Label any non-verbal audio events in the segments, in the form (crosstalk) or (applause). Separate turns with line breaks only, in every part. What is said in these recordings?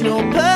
intentional.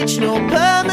No permanent.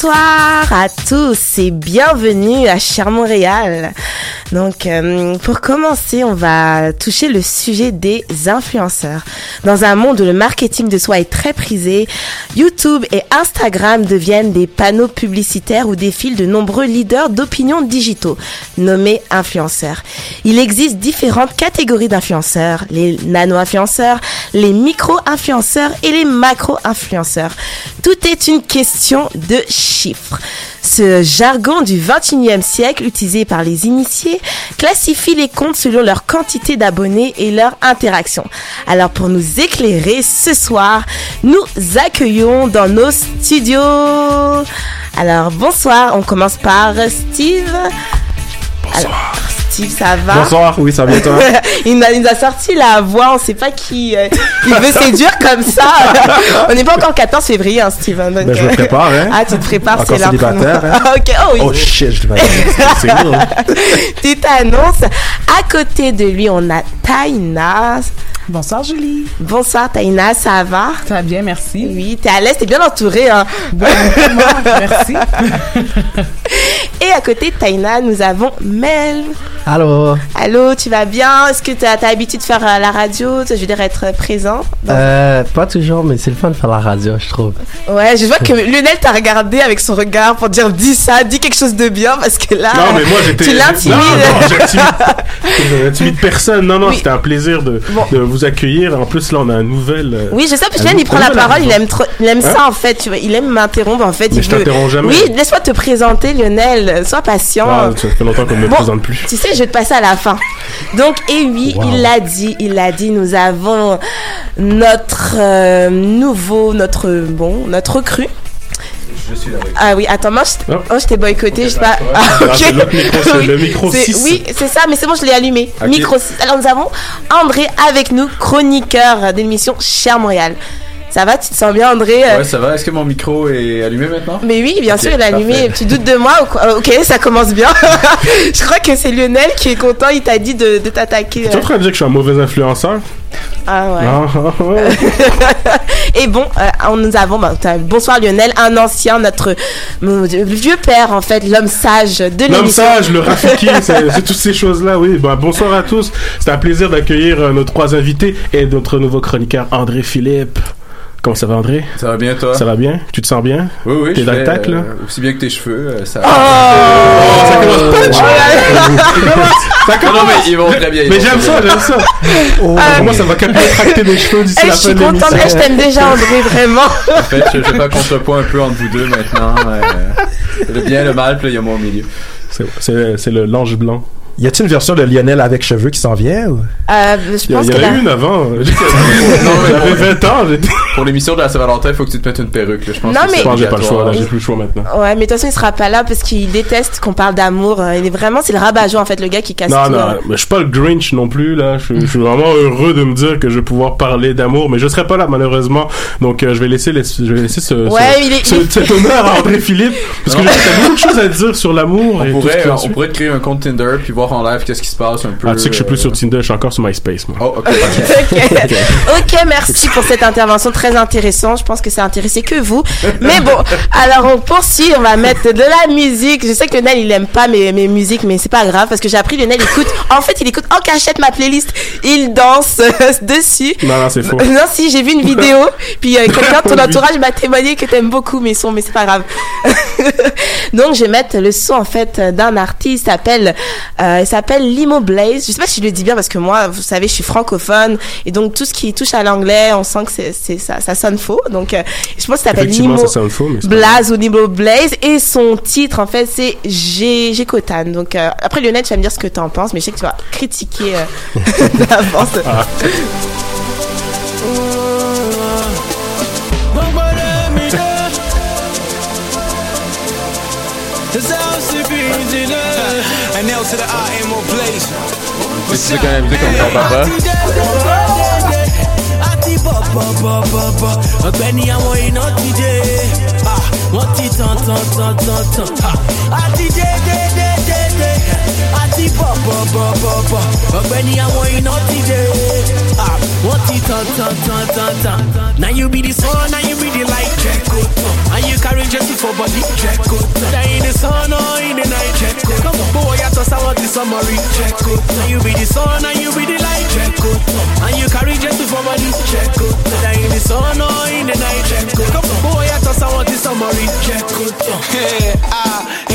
Bonsoir à tous et bienvenue à Cher Montréal. Donc, euh, pour commencer, on va toucher le sujet des influenceurs. Dans un monde où le marketing de soi est très prisé, YouTube et Instagram deviennent des panneaux publicitaires où défilent de nombreux leaders d'opinion digitaux, nommés influenceurs. Il existe différentes catégories d'influenceurs, les nano-influenceurs, les micro-influenceurs et les macro-influenceurs. Tout est une question de chiffres. Ce jargon du 21e siècle utilisé par les initiés classifie les comptes selon leur quantité d'abonnés et leur interaction. Alors pour nous éclairer ce soir, nous accueillons dans nos studios. Alors bonsoir, on commence par Steve. Alors, Steve, ça va?
Bonsoir, oui, ça va bien toi? (laughs)
Il, nous a, il nous a sorti la voix, on sait pas qui euh, il veut séduire comme ça. (laughs) on n'est pas encore 14 février, hein, Steven. donc,
Ben, je me
euh,
prépare, hein.
Ah, tu te prépares, c'est nous.
hein. (laughs)
Ok, oh oui.
Oh shit, je devais C'est
tu t'annonces. À côté de lui, on a Taïna.
Bonsoir Julie.
Bonsoir Taïna, ça va?
Ça va bien, merci.
Oui, t'es à l'aise, t'es bien entourée. Hein?
merci. (laughs)
Et à côté de Taïna, nous avons Mel.
Allô
Allô, tu vas bien? Est-ce que tu as, l'habitude de faire euh, la radio? Je veux dire, être présent?
euh, Pas toujours, mais c'est le fun de faire la radio, je trouve.
Ouais, je vois que (laughs) Lionel t'a regardé avec son regard pour dire dis ça, dis quelque chose de bien parce que là,
Non, mais moi j'étais.
tu l'intimides.
Non, non, (laughs) j'intimide- personne. Non, non,
Oui.
c'était un plaisir de,
Bon.
de vous accueillir. En plus, là, on a un nouvel. euh,
Oui, je sais, parce que
un
Lionel, il prend la parole, il aime, trop, il aime
Hein?
ça en fait, tu vois, il aime m'interrompre en fait.
Mais
il
je
veut-
t'interromps jamais.
Oui, laisse-moi te présenter Lionel, sois patient.
Ah, ça fait longtemps qu'on ne me
Bon.
présente plus.
Tu sais, je vais te passer à la fin. Donc, et oui,
Wow.
il l'a dit, il l'a dit, nous avons notre euh, nouveau, notre, bon, notre recrue.
Je suis là. oui.
Ah oui, attends, moi, je, oh, je t'ai boycotté, je sais pas. Ah,
micro,
Oui,
le micro
c'est-
6.
Oui, c'est ça, mais c'est bon, je l'ai allumé. Micro 6. Alors, nous avons André avec nous, chroniqueur d'émission Cher Montréal. Ça va, tu te sens bien, André euh,
Ouais, ça va. Est-ce que mon micro est allumé maintenant?
Mais oui, bien sûr, il est allumé.
parfait.
Tu doutes de moi ou quoi? Euh, Ok, ça commence bien. (laughs) je crois que c'est Lionel qui est content. Il t'a dit de, de t'attaquer.
Tu es en train de dire que je suis un mauvais influenceur?
Ah ouais.
Ah, ah, ah. (laughs)
Et bon, euh, nous avons, bah, bonsoir Lionel, un ancien, notre mon Dieu, le vieux père en fait, l'homme sage de
L'homme
l'émission.
sage, le Rafiki, (laughs) c'est c'est toutes ces choses-là, oui. Bah, bonsoir à tous. C'est un plaisir d'accueillir euh, nos trois invités et notre nouveau chroniqueur André Philippe. Comment ça va André?
Ça va bien, toi?
Ça va bien? Tu te sens bien?
Oui, oui.
T'es
je
dans le tac, là?
euh, Aussi bien que tes cheveux. euh, ça...
Oh, ça commence punch (laughs) Ça
Non, non,
commence
mais ils vont très bien.
Mais j'aime ça, j'aime (laughs) ça Pour Moi, ça va capillotracter mes cheveux d'ici la
je
fin
suis
de
contente,
l'émission.
Eh, je t'aime déjà André, vraiment. (laughs)
En fait, je, je fais un contrepoids un peu entre vous deux maintenant. euh, le bien, le mal, puis là, il y a moi au milieu.
C'est- C'est c'est le l'ange blanc.
Y a-t-il une version de Lionel avec cheveux qui s'en vient ou?
Euh, je
Il y, a-
pense
il y en a eu une avant. (laughs)
Non,
J'avais
bon.
20 ans.
Pour l'émission de la Saint-Valentin, il faut que tu te mettes une perruque. Là. Je pense
Non,
que
mais-
j'ai pas le choix, j'ai plus le choix maintenant.
Ouais, mais de toute façon, il sera pas là parce qu'il déteste qu'on parle d'amour. Euh, Il est vraiment, c'est le rabat-joie en fait, le gars qui casse
Non,
tout.
non,
euh.
mais je suis pas le Grinch non plus, là. Je, je suis vraiment heureux de me dire que je vais pouvoir parler d'amour, mais je serai pas là, malheureusement. Donc, euh, je vais laisser, les- je vais laisser ce,
Ouais,
ce-
il est-
ce-
il est-
cet honneur à André Philippe, parce que
Non.
y a beaucoup de choses à dire sur l'amour et
On
tout ce
pourrait,
qui
on pourrait te créer un compte Tinder puis voir voir en live qu'est-ce qui se passe un peu.
Ah, tu sais que je suis plus
euh,
sur Tinder, je suis encore sur MySpace, moi.
Oh, ok.
Ok, (laughs) (laughs) Ok, merci pour cette intervention très intéressante. Je pense que ça a intéressé que vous. Mais bon, alors on poursuit, on va mettre de la musique. Je sais que Lionel, il aime pas mes, mes musiques, mais c'est pas grave parce que j'ai appris Lionel écoute. En fait, il écoute en cachette ma playlist. Il danse euh, (laughs) dessus.
Non, non, c'est faux.
Non, si, j'ai vu une vidéo. Puis euh, quelqu'un de ton entourage m'a témoigné que t'aimes beaucoup mes sons, mais c'est pas grave. Donc, je vais mettre le son, en fait, d'un artiste. S'appelle, euh, il s'appelle Limo Blaze. Je sais pas si je le dis bien parce que moi, vous savez, je suis francophone. Et donc, tout ce qui touche à l'anglais, on sent que c'est, ça, ça sonne faux. Donc, euh, je pense que ça s'appelle Limo
ça sonne faux,
Blaze ou Limo Blaze. Et son titre, en fait, c'est G, Gécotan. Donc, euh, après, Lionel, tu vas me dire ce que t'en penses, mais je sais que tu vas critiquer euh, (laughs) d'avance.
Ah.
Sais quand même comme ton papa.
Àti bọ̀bọ̀bọ̀bọ̀ ọ̀gbẹ́ni àwọn iná ti dé. Wọ́n ti tàn tàn tàn tàn tàn. Àti dé dé dé dé dé. Àti bọ̀bọ̀bọ̀bọ̀ ọ̀gbẹ́ni àwọn iná ti dé. Wọ́n ti tàn tàn tàn tàn tàn. Now you be the sun, now you be the light. Jẹ́kọ̀ tán. And you carry Jesse for body. Jẹ́kọ̀ tán. Now in the sun or in the night. Jẹ́kọ̀ tán. Bówó yàtọ̀ sáwọn ti sọmọ rí. Jẹ́kọ̀ tán. Now you be the sun, now you be the light. Jẹ́kọ̀ tán. And you carry Jesse for body. Jẹ́kọ̀ tán. Now in the sun or in the night. Jẹ́kọ̀ tán. Bówó yàtọ̀ sáwọn ti sọmọ rí. Jẹ́kọ̀ tán.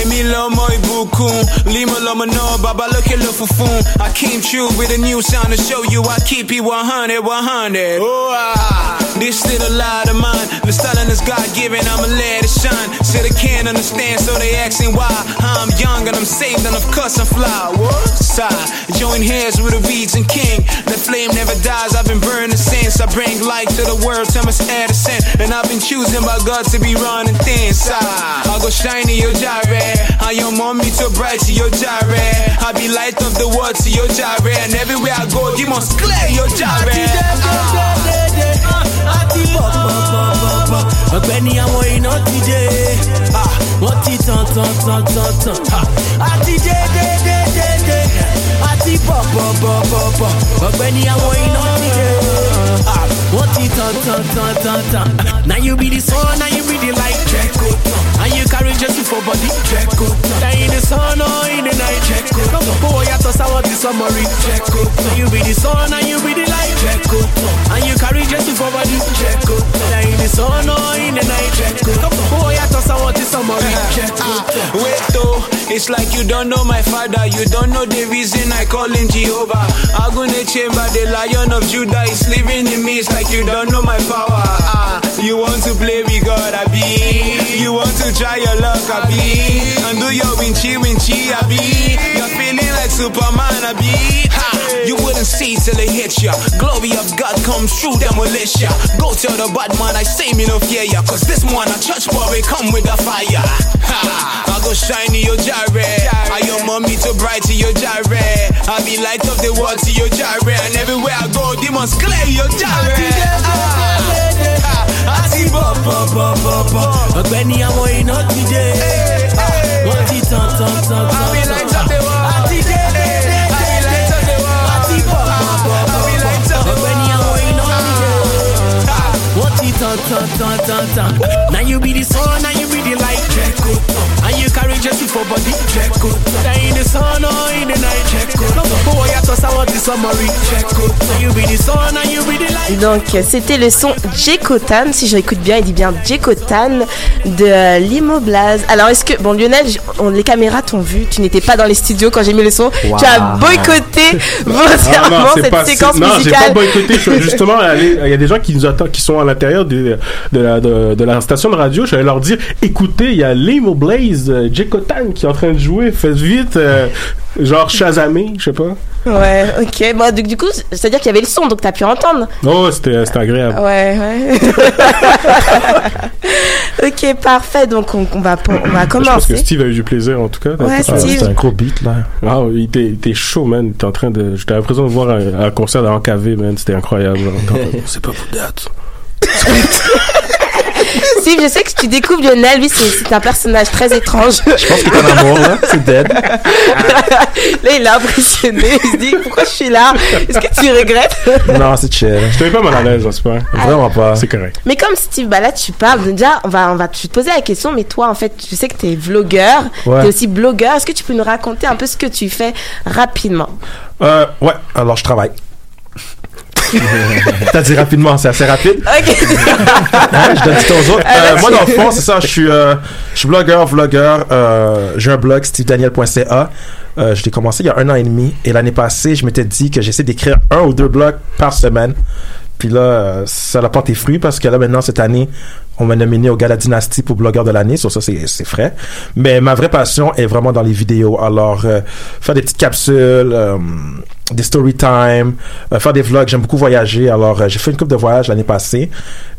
Èmi lọmọ ìbùkún límọ lọmọ náà bàbá lókè ló funfun I came true with a new sound to show you I keep it 100 100 oh, ah. This a lot of mine The styling is God given I'ma let it shine Say they can't understand so they asking why. I'm young and I'm saved and of course I'm fly. What? Side Join hands with a region king. The flame never dies. I've been burning since I bring light to the world. Thomas Edison And I've been choosing by God to be running things side I go shiny your gyre. I your mommy too bright to your gyre? I be light of the world to your gyre. And everywhere I go you must clear your gyre.
Àti bọ̀bọ̀bọ̀bọ̀ ọ̀gbẹ́ni àwọn iná ti dé. Wọ́n ti tàn tàn tàn tàn tàn. Àti dé dé dé dé dé. Àti bọ̀bọ̀bọ̀bọ̀ ọ̀gbẹ́ni àwọn iná ti dé. Wọ́n ti tàn tàn tàn tàn tàn. Now you be the sun, now you be the light. Jẹ́kọ̀ tán. And you carry Jesse for body. Jẹ́kọ̀ tán. Now in the sun or in the night. Jẹ́kọ̀ tán. Bówó yàtọ̀ sáwọn ti sọmọ rí. Jẹ́kọ̀ tán. Now you be the sun, now you be the light. Jẹ́kọ̀ tán. And you carry Jesse for body. Jẹ́kọ̀ tán. Now in the sun or in the night. Jẹ́kọ̀ tán. Bówó yàtọ̀ sáwọn ti sọmọ rí. Jẹ́kọ̀ tán.
Wait though, it's like you don't know my father, you don't know the reason I call him Jehovah. Agune chamber, the lion of Judah is living in me, it's like you don't know my power. Ah, you want to play with God, I be. You want to try your luck, I be. And do your winchy winchy, I be. You're feeling like Superman, I be. Ha, you wouldn't see till it hits ya. Glory of God comes through demolish ya. Go tell the bad man I say me no fear ya. Cause this one a church boy come with the fire. Ha, I go shine in your gyre. I your mommy too bright to your gyre. I be light of the world to your gyre. And everywhere I go, demons clear your gyre.
Àti bọ̀bọ̀bọ̀bọ̀ ọ̀gbẹ́ni àwọn iná ti dé. Wọ́n ti tàn tàn tàn tàn.
World.
Àti dé dé dé
the world.
Àti bọ̀bọ̀bọ̀bọ̀ ọ̀gbẹ́ni àwọn iná ti dé. Wọ́n ti tàn tàn tàn tàn tàn. Now you be the sun, now you be the light. Jẹ́kọ̀ tán. And you carry Jesse for body. Jẹ́kọ̀ tán. Now in the sun or in the night. Jẹ́kọ̀ tán. Bówó yàtọ̀ sáwọn ti sọmọ rí. Jẹ́kọ̀ tán. Now you be the sun, now you be the light.
Donc c'était le son Jekotan, si je réécoute bien, il dit bien Jekotan de euh, Limo Blaze. Alors est-ce que, bon Lionel, on- les caméras t'ont vu, tu n'étais pas dans les studios quand j'ai mis le son,
Wow.
tu as boycotté (laughs) volontairement
non,
cette
pas,
séquence
c'est- non, j'ai pas
musicale.
boycotté. Je (laughs) justement, il y a des gens qui nous attendent, qui sont à l'intérieur de, de, la, de, de la station de radio. Je vais leur dire, écoutez, il y a Limo Blaze, euh, Jekotan qui est en train de jouer. Faites vite, euh, genre Shazamé, je sais pas.
Ouais, ok. Bon, du, du coup, c'est-à-dire qu'il y avait le son, donc t'as pu entendre.
Non, c'était, c'était agréable.
Ouais, ouais. (laughs) ok, parfait. Donc on, on va, on va
Je pense que
commencer.
Steve a eu du plaisir en tout cas.
Ouais,
Ah,
Steve.
C'est un gros beat, là.
Ah, il était, il était chaud, man. Il était en train de. J'étais l'impression de voir un, un concert d'Ancavé, man. C'était incroyable. (laughs) C'est pas pour date. (laughs)
Steve, je sais que tu découvres Lionel. Lui, c'est c'est un personnage très étrange.
Je pense qu'il est en amour, là. C'est dead.
Là, il est impressionné. Il se dit pourquoi je suis là? Est-ce que tu regrettes?
Non, c'est chill.
Je te mets pas mal à l'aise, j'espère.
Vraiment pas.
C'est correct.
Mais comme Steve, bah là, tu parles. Déjà, on va, on va te poser la question. Mais toi, en fait, je sais que tu es vlogueur.
Ouais.
Tu es aussi blogueur. Est-ce que tu peux nous raconter un peu ce que tu fais rapidement?
Euh, ouais, alors je travaille. (laughs) T'as dit rapidement, c'est assez rapide. (laughs)
Ok. (laughs)
Hein, je donne temps aux autres. Euh, moi, dans le fond, c'est ça. Je suis, euh, je suis blogueur, vlogueur. Euh, j'ai un blog, stevedaniel.ca. Euh, je l'ai commencé il y a un an et demi. Et l'année passée, je m'étais dit que j'essaie d'écrire un ou deux blogs par semaine. Puis là, euh, ça n'a pas tes fruits parce que là, maintenant, cette année, on m'a nominé au Gala Dynasty pour blogueur de l'année. Sur ça, c'est frais. Mais ma vraie passion est vraiment dans les vidéos. Alors, euh, faire des petites capsules, euh, des story time, euh, faire des vlogs. J'aime beaucoup voyager. Alors, j'ai fait une coupe de voyage l'année passée.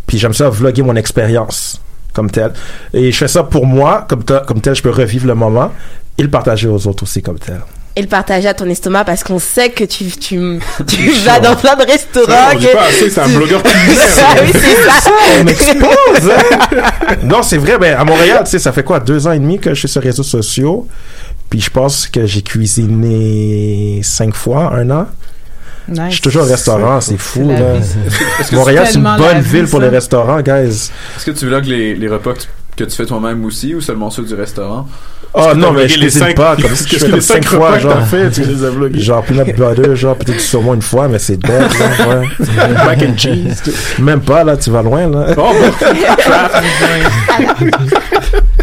Puis j'aime ça vlogger mon expérience comme tel. Et je fais ça pour moi, comme, comme tel, je peux revivre le moment et le partager aux autres aussi comme tel.
Et le partager à ton estomac parce qu'on sait que tu, tu, tu (laughs) vas dans plein de restaurants.
Ça, on dit
que-
pas assez, c'est un blogueur culinaire. (laughs)
Ah oui, c'est (laughs) ça.
On m'expose! hein? non, c'est vrai. Ben, à Montréal, tu sais, ça fait quoi, deux ans et demi que je suis sur les réseaux sociaux. Puis je pense que j'ai cuisiné cinq fois, un an.
Nice.
Je suis toujours au restaurant, c'est fou, là. Montréal, c'est une bonne
vie,
ville pour les restaurants, guys.
est-ce que tu vlogues les, les repas que tu, que tu fais toi-même aussi ou seulement ceux du restaurant?
Oh non, mais je
les
cuisine
cinq-
pas. (laughs) Comme
Qu'est-ce
je fais comme
cinq
cinq fois, genre.
fait, tu les as vlogués?
Genre peanut butter, genre peut-être du saumon une fois, mais c'est dead, là, (laughs) ouais.
Mac and cheese.
Même pas, là, tu vas loin, là.
Oh, bon. (laughs)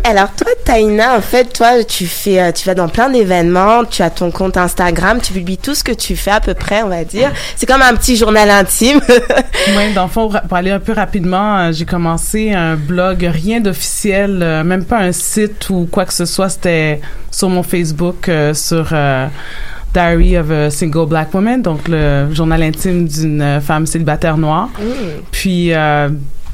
Alors toi, Taina, en fait, toi, tu fais, euh, tu vas dans plein d'événements, tu as ton compte Instagram, tu publies tout ce que tu fais à peu près, on va dire. C'est comme un petit journal intime.
Oui, dans le fond, pour aller un peu rapidement, euh, j'ai commencé un blog, rien d'officiel, euh, même pas un site ou quoi que ce soit. C'était sur mon Facebook, euh, sur euh, Diary of a Single Black Woman, donc le journal intime d'une femme célibataire noire. Puis euh,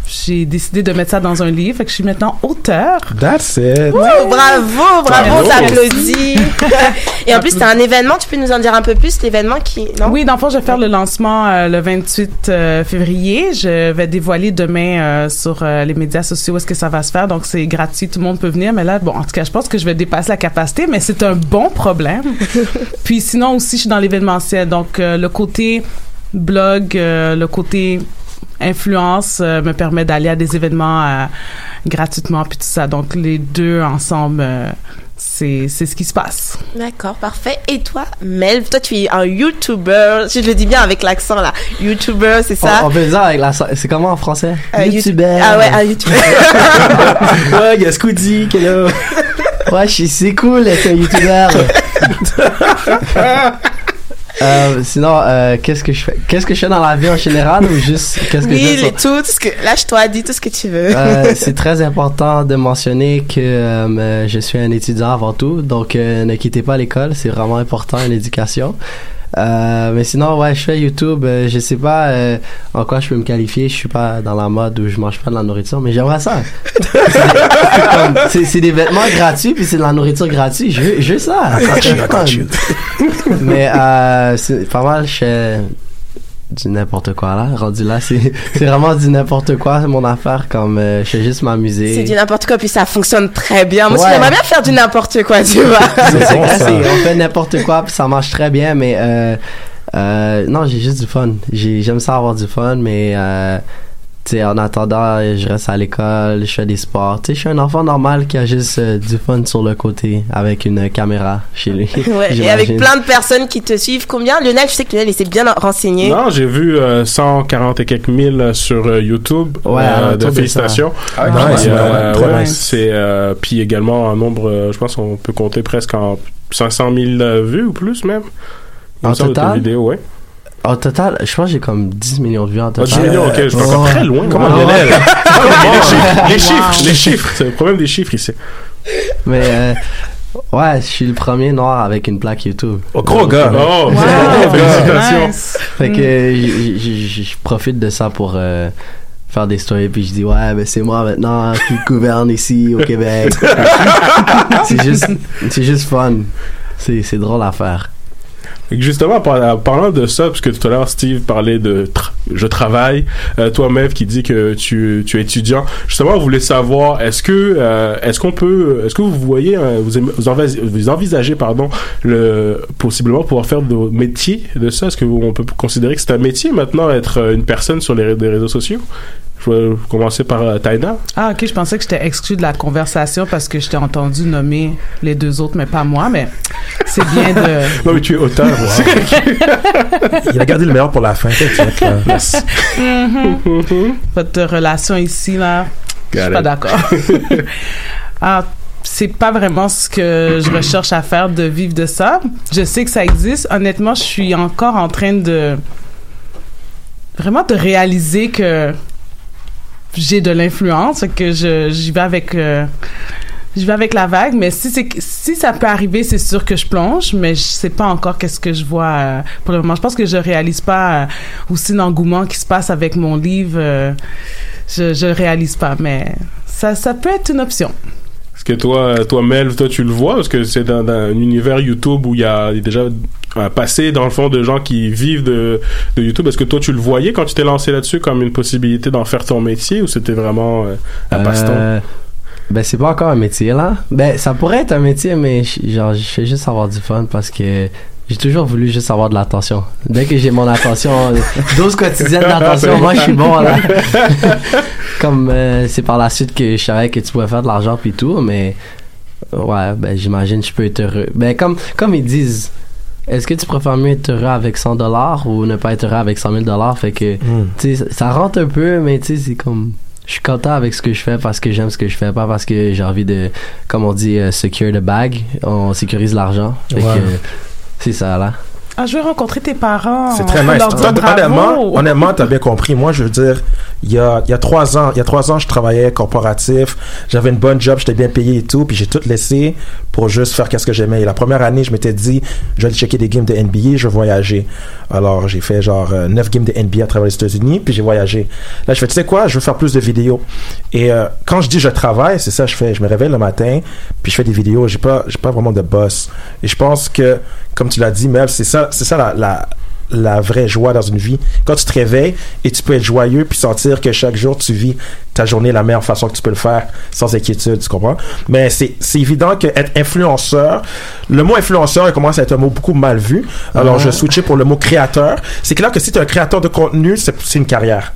j'ai décidé de mettre ça dans un livre, fait que je suis maintenant auteur.
That's it.
Ouh, bravo, bravo, on t'applaudit. (laughs) Et en plus, c'est un événement, tu peux nous en dire un peu plus, l'événement qui, non?
Oui, dans le fond, je vais faire le lancement euh, le 28 euh, février. Je vais dévoiler demain euh, sur euh, les médias sociaux où est-ce que ça va se faire. Donc, c'est gratuit, tout le monde peut venir. Mais là, bon, en tout cas, je pense que je vais dépasser la capacité, mais c'est un bon problème. (laughs) Puis sinon aussi, je suis dans l'événementiel. Donc, euh, le côté blog, euh, le côté influence euh, me permet d'aller à des événements euh, gratuitement puis tout ça. Donc, les deux ensemble, euh, c'est c'est ce qui se passe.
D'accord, parfait. Et toi, Mel, toi, tu es un YouTuber. Je le dis bien avec l'accent, là. YouTuber, c'est ça?
Oh,
On, le dire avec la. C'est comment en français?
Euh,
YouTuber.
Ah ouais, un YouTuber. (laughs)
ouais, il y a Scoody qui est là. ouais, c'est cool d'être un YouTuber. (laughs) Euh, sinon, euh, qu'est-ce que je fais? Qu'est-ce que je fais dans la vie en général ou juste qu'est-ce que je
oui,
fais
les tout, tout ce que, lâche-toi, dis tout ce que tu veux.
Euh, (laughs) c'est très important de mentionner que euh, je suis un étudiant avant tout, donc euh, ne quittez pas l'école, c'est vraiment important l'éducation. Euh, mais sinon, ouais, je fais YouTube. euh, je sais pas euh, en quoi je peux me qualifier. Je suis pas dans la mode où je mange pas de la nourriture, mais j'aimerais ça. (laughs) C'est des- vêtements gratuits puis c'est de la nourriture gratuite. Je veux, je veux ça. (laughs) Mais euh, c'est pas mal. Je du n'importe quoi là. Rendu là, c'est (laughs) c'est vraiment du n'importe quoi. C'est mon affaire. Comme euh, je fais juste m'amuser.
C'est du n'importe quoi, puis ça fonctionne très bien. Moi,
Ouais.
j'aimerais bien faire du n'importe quoi, tu vois. (laughs)
C'est
bon,
on fait n'importe quoi puis ça marche très bien mais euh, euh, non j'ai juste du fun J'ai- j'aime ça avoir du fun mais euh, sais en attendant je reste à l'école je fais des sports tu sais je suis un enfant normal qui a juste euh, du fun sur le côté avec une caméra chez lui (laughs)
Ouais, et avec plein de personnes qui te suivent. Combien? Lionel, je sais que Lionel, il s'est bien renseigné.
Non, j'ai vu euh, 140 et quelques mille sur euh, YouTube.
Ouais,
euh, de
de
félicitations.
Ah,
euh,
ouais,
c'est euh, puis également un nombre, euh, je pense qu'on peut compter presque en 500 000 euh, vues ou plus même.
En total?
ta vidéo, ouais.
En total je pense que j'ai comme 10 millions de vues en
Ah,
total
10 millions, ok, je suis encore très loin.
Comment
Ouais.
Lionel?
les chiffres, les chiffres, les chiffres. C'est le problème des chiffres ici.
mais euh, ouais je suis le premier noir avec une plaque YouTube
Oh, gros gars.
Oh, félicitations.
Fait que j- je profite de ça pour euh, faire des stories puis je dis ouais ben c'est moi maintenant qui gouverne ici au Québec. (laughs) c'est juste c'est juste fun. C'est c'est drôle à faire.
Justement, en parlant de ça, parce que tout à l'heure Steve parlait de je travaille, euh, toi Mev qui dit que tu, es étudiant. Justement, on voulait savoir est-ce que euh, est-ce qu'on peut est-ce que vous voyez euh, vous, aimez- vous, envisagez pardon le possiblement pouvoir faire de métier de ça? Est-ce que on peut considérer que c'est un métier maintenant être euh, une personne sur les, réseaux sociaux? Je vais commencer par euh, Taina.
Ah, ok, je pensais que j'étais exclu de la conversation parce que je t'ai entendu nommer les deux autres, mais pas moi, mais c'est bien de. (laughs)
Non mais tu es auteur. (laughs)
Il a gardé le meilleur pour la fin. Merci.
Mhm. Votre relation ici, là, je suis pas
it.
d'accord. (laughs) ah, c'est pas vraiment ce que je recherche à faire de vivre de ça. Je sais que ça existe. Honnêtement, je suis encore en train de vraiment de réaliser que j'ai de l'influence, que je j'y vais avec euh, j'y vais avec la vague, mais si c'est si ça peut arriver, c'est sûr que je plonge, mais je sais pas encore qu'est-ce que je vois euh, pour le moment. Je pense que je réalise pas euh, aussi l'engouement qui se passe avec mon livre. euh, je je réalise pas, mais ça ça peut être une option.
Que toi, toi Mel, toi tu le vois? Parce que c'est dans, un univers YouTube où il y a déjà un passé dans le fond de gens qui vivent de, de YouTube. Est-ce que toi tu le voyais quand tu t'es lancé là-dessus comme une possibilité d'en faire ton métier ou c'était vraiment euh, un passe-temps
Euh, ben, c'est pas encore un métier, là. Ben, ça pourrait être un métier, mais genre, je fais juste avoir du fun parce que j'ai toujours voulu juste avoir de l'attention. Dès que j'ai mon attention, (laughs) 12 quotidiennes d'attention, moi, je suis bon, là. (laughs) Comme, euh, c'est par la suite que je savais que tu pouvais faire de l'argent puis tout, mais, ouais, ben, j'imagine que je peux être heureux. Ben, comme, comme ils disent, est-ce que tu préfères mieux être heureux avec 100 dollars ou ne pas être heureux avec 100 000 dollars? Fait que,
Hmm.
tu sais, ça- rentre un peu, mais tu sais, c'est comme. Je suis content avec ce que je fais parce que j'aime ce que je fais, pas parce que j'ai envie de, comme on dit, euh, secure the bag. On sécurise l'argent. Fait
Ouais.
que, euh, c'est ça, là.
Ah, je vais rencontrer tes parents.
C'est très nice. honnêtement, honnêtement, t'as bien compris. Moi, je veux dire, il y a, il y a trois ans, il y a trois ans, je travaillais corporatif. J'avais une bonne job, j'étais bien payé et tout. Puis j'ai tout laissé pour juste faire qu'est-ce que j'aimais. Et la première année, je m'étais dit, je vais aller checker des games de NBA, je vais voyager. Alors, j'ai fait genre euh, neuf games de NBA à travers les États-Unis, puis j'ai voyagé. Là, je fais, tu sais quoi, je veux faire plus de vidéos. Et euh, quand je dis je travaille, c'est ça que je fais. Je me réveille le matin, puis je fais des vidéos. J'ai pas, j'ai pas vraiment de boss. Et je pense que, comme tu l'as dit, Mel, c'est ça, c'est ça la, la, la vraie joie dans une vie. Quand tu te réveilles et tu peux être joyeux puis sentir que chaque jour tu vis ta journée de la meilleure façon que tu peux le faire sans inquiétude, tu comprends? Mais c'est, c'est évident que être influenceur, le mot influenceur il commence à être un mot beaucoup mal vu. Alors
Ah.
je switchais pour le mot créateur. C'est clair que si tu es un créateur de contenu, c'est, c'est une carrière.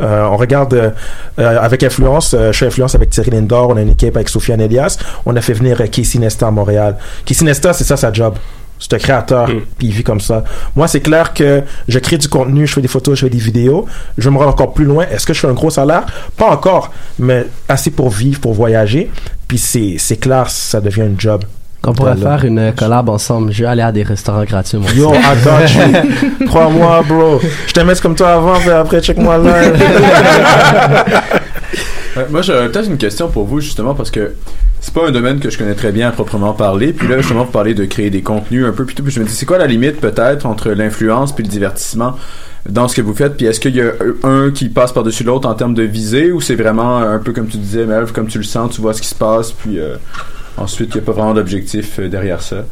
Euh, on regarde euh, euh, avec influence, euh, je suis influence avec Thierry Lindor, on a une équipe avec Sofiane Elias, on a fait venir euh, Casey Nesta à Montréal. Casey Nesta, c'est ça sa job. C'est un créateur, puis il vit comme ça. Moi, c'est clair que je crée du contenu, je fais des photos, je fais des vidéos. Je vais me rendre encore plus loin. Est-ce que je fais un gros salaire? Pas encore, mais assez pour vivre, pour voyager. Puis c'est, c'est clair, ça devient un job.
On pourrait faire une collab ensemble. Je vais aller à des restaurants gratuits, moi.
Yo, (laughs) you. Crois-moi, bro. Je t'aimais comme toi avant, mais après, check-moi là.
Ouais, moi, j'aurais peut-être une question pour vous, justement, parce que c'est pas un domaine que je connais très bien à proprement parler. Puis là, justement, vous parlez de créer des contenus un peu plus tôt. Puis je me dis, c'est quoi la limite, peut-être, entre l'influence puis le divertissement dans ce que vous faites? Puis est-ce qu'il y a un qui passe par-dessus l'autre en termes de visée ou c'est vraiment un peu comme tu disais, Melv, comme tu le sens, tu vois ce qui se passe, puis euh, ensuite, il n'y a pas vraiment d'objectif euh, derrière ça?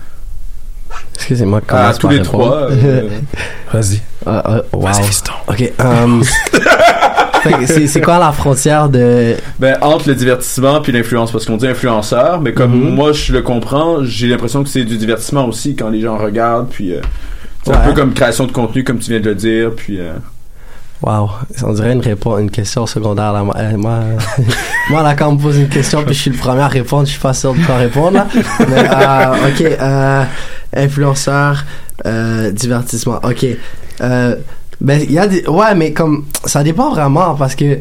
Excusez-moi,
Ah,
commence
tous
par
les
répondre.
trois. euh, (laughs)
Vas-y.
Ah, ah, wow.
Vas-y.
Ok. um, (laughs) c'est, quoi la frontière de.
Ben, entre le divertissement puis l'influence, parce qu'on dit influenceur, mais comme
Mhm.
moi je le comprends, j'ai l'impression que c'est du divertissement aussi quand les gens regardent, puis euh, c'est un
Ouais.
peu comme création de contenu, comme tu viens de le dire, puis euh,
Wow, on dirait une réponse, une question secondaire là. Moi, euh, (laughs) moi, là, quand on me pose une question puis je suis le premier à répondre, je suis pas sûr de quoi répondre là. Mais euh, ok, euh, influenceur, euh, divertissement. Ok, euh, ben il y a des, ouais, mais comme ça dépend vraiment parce que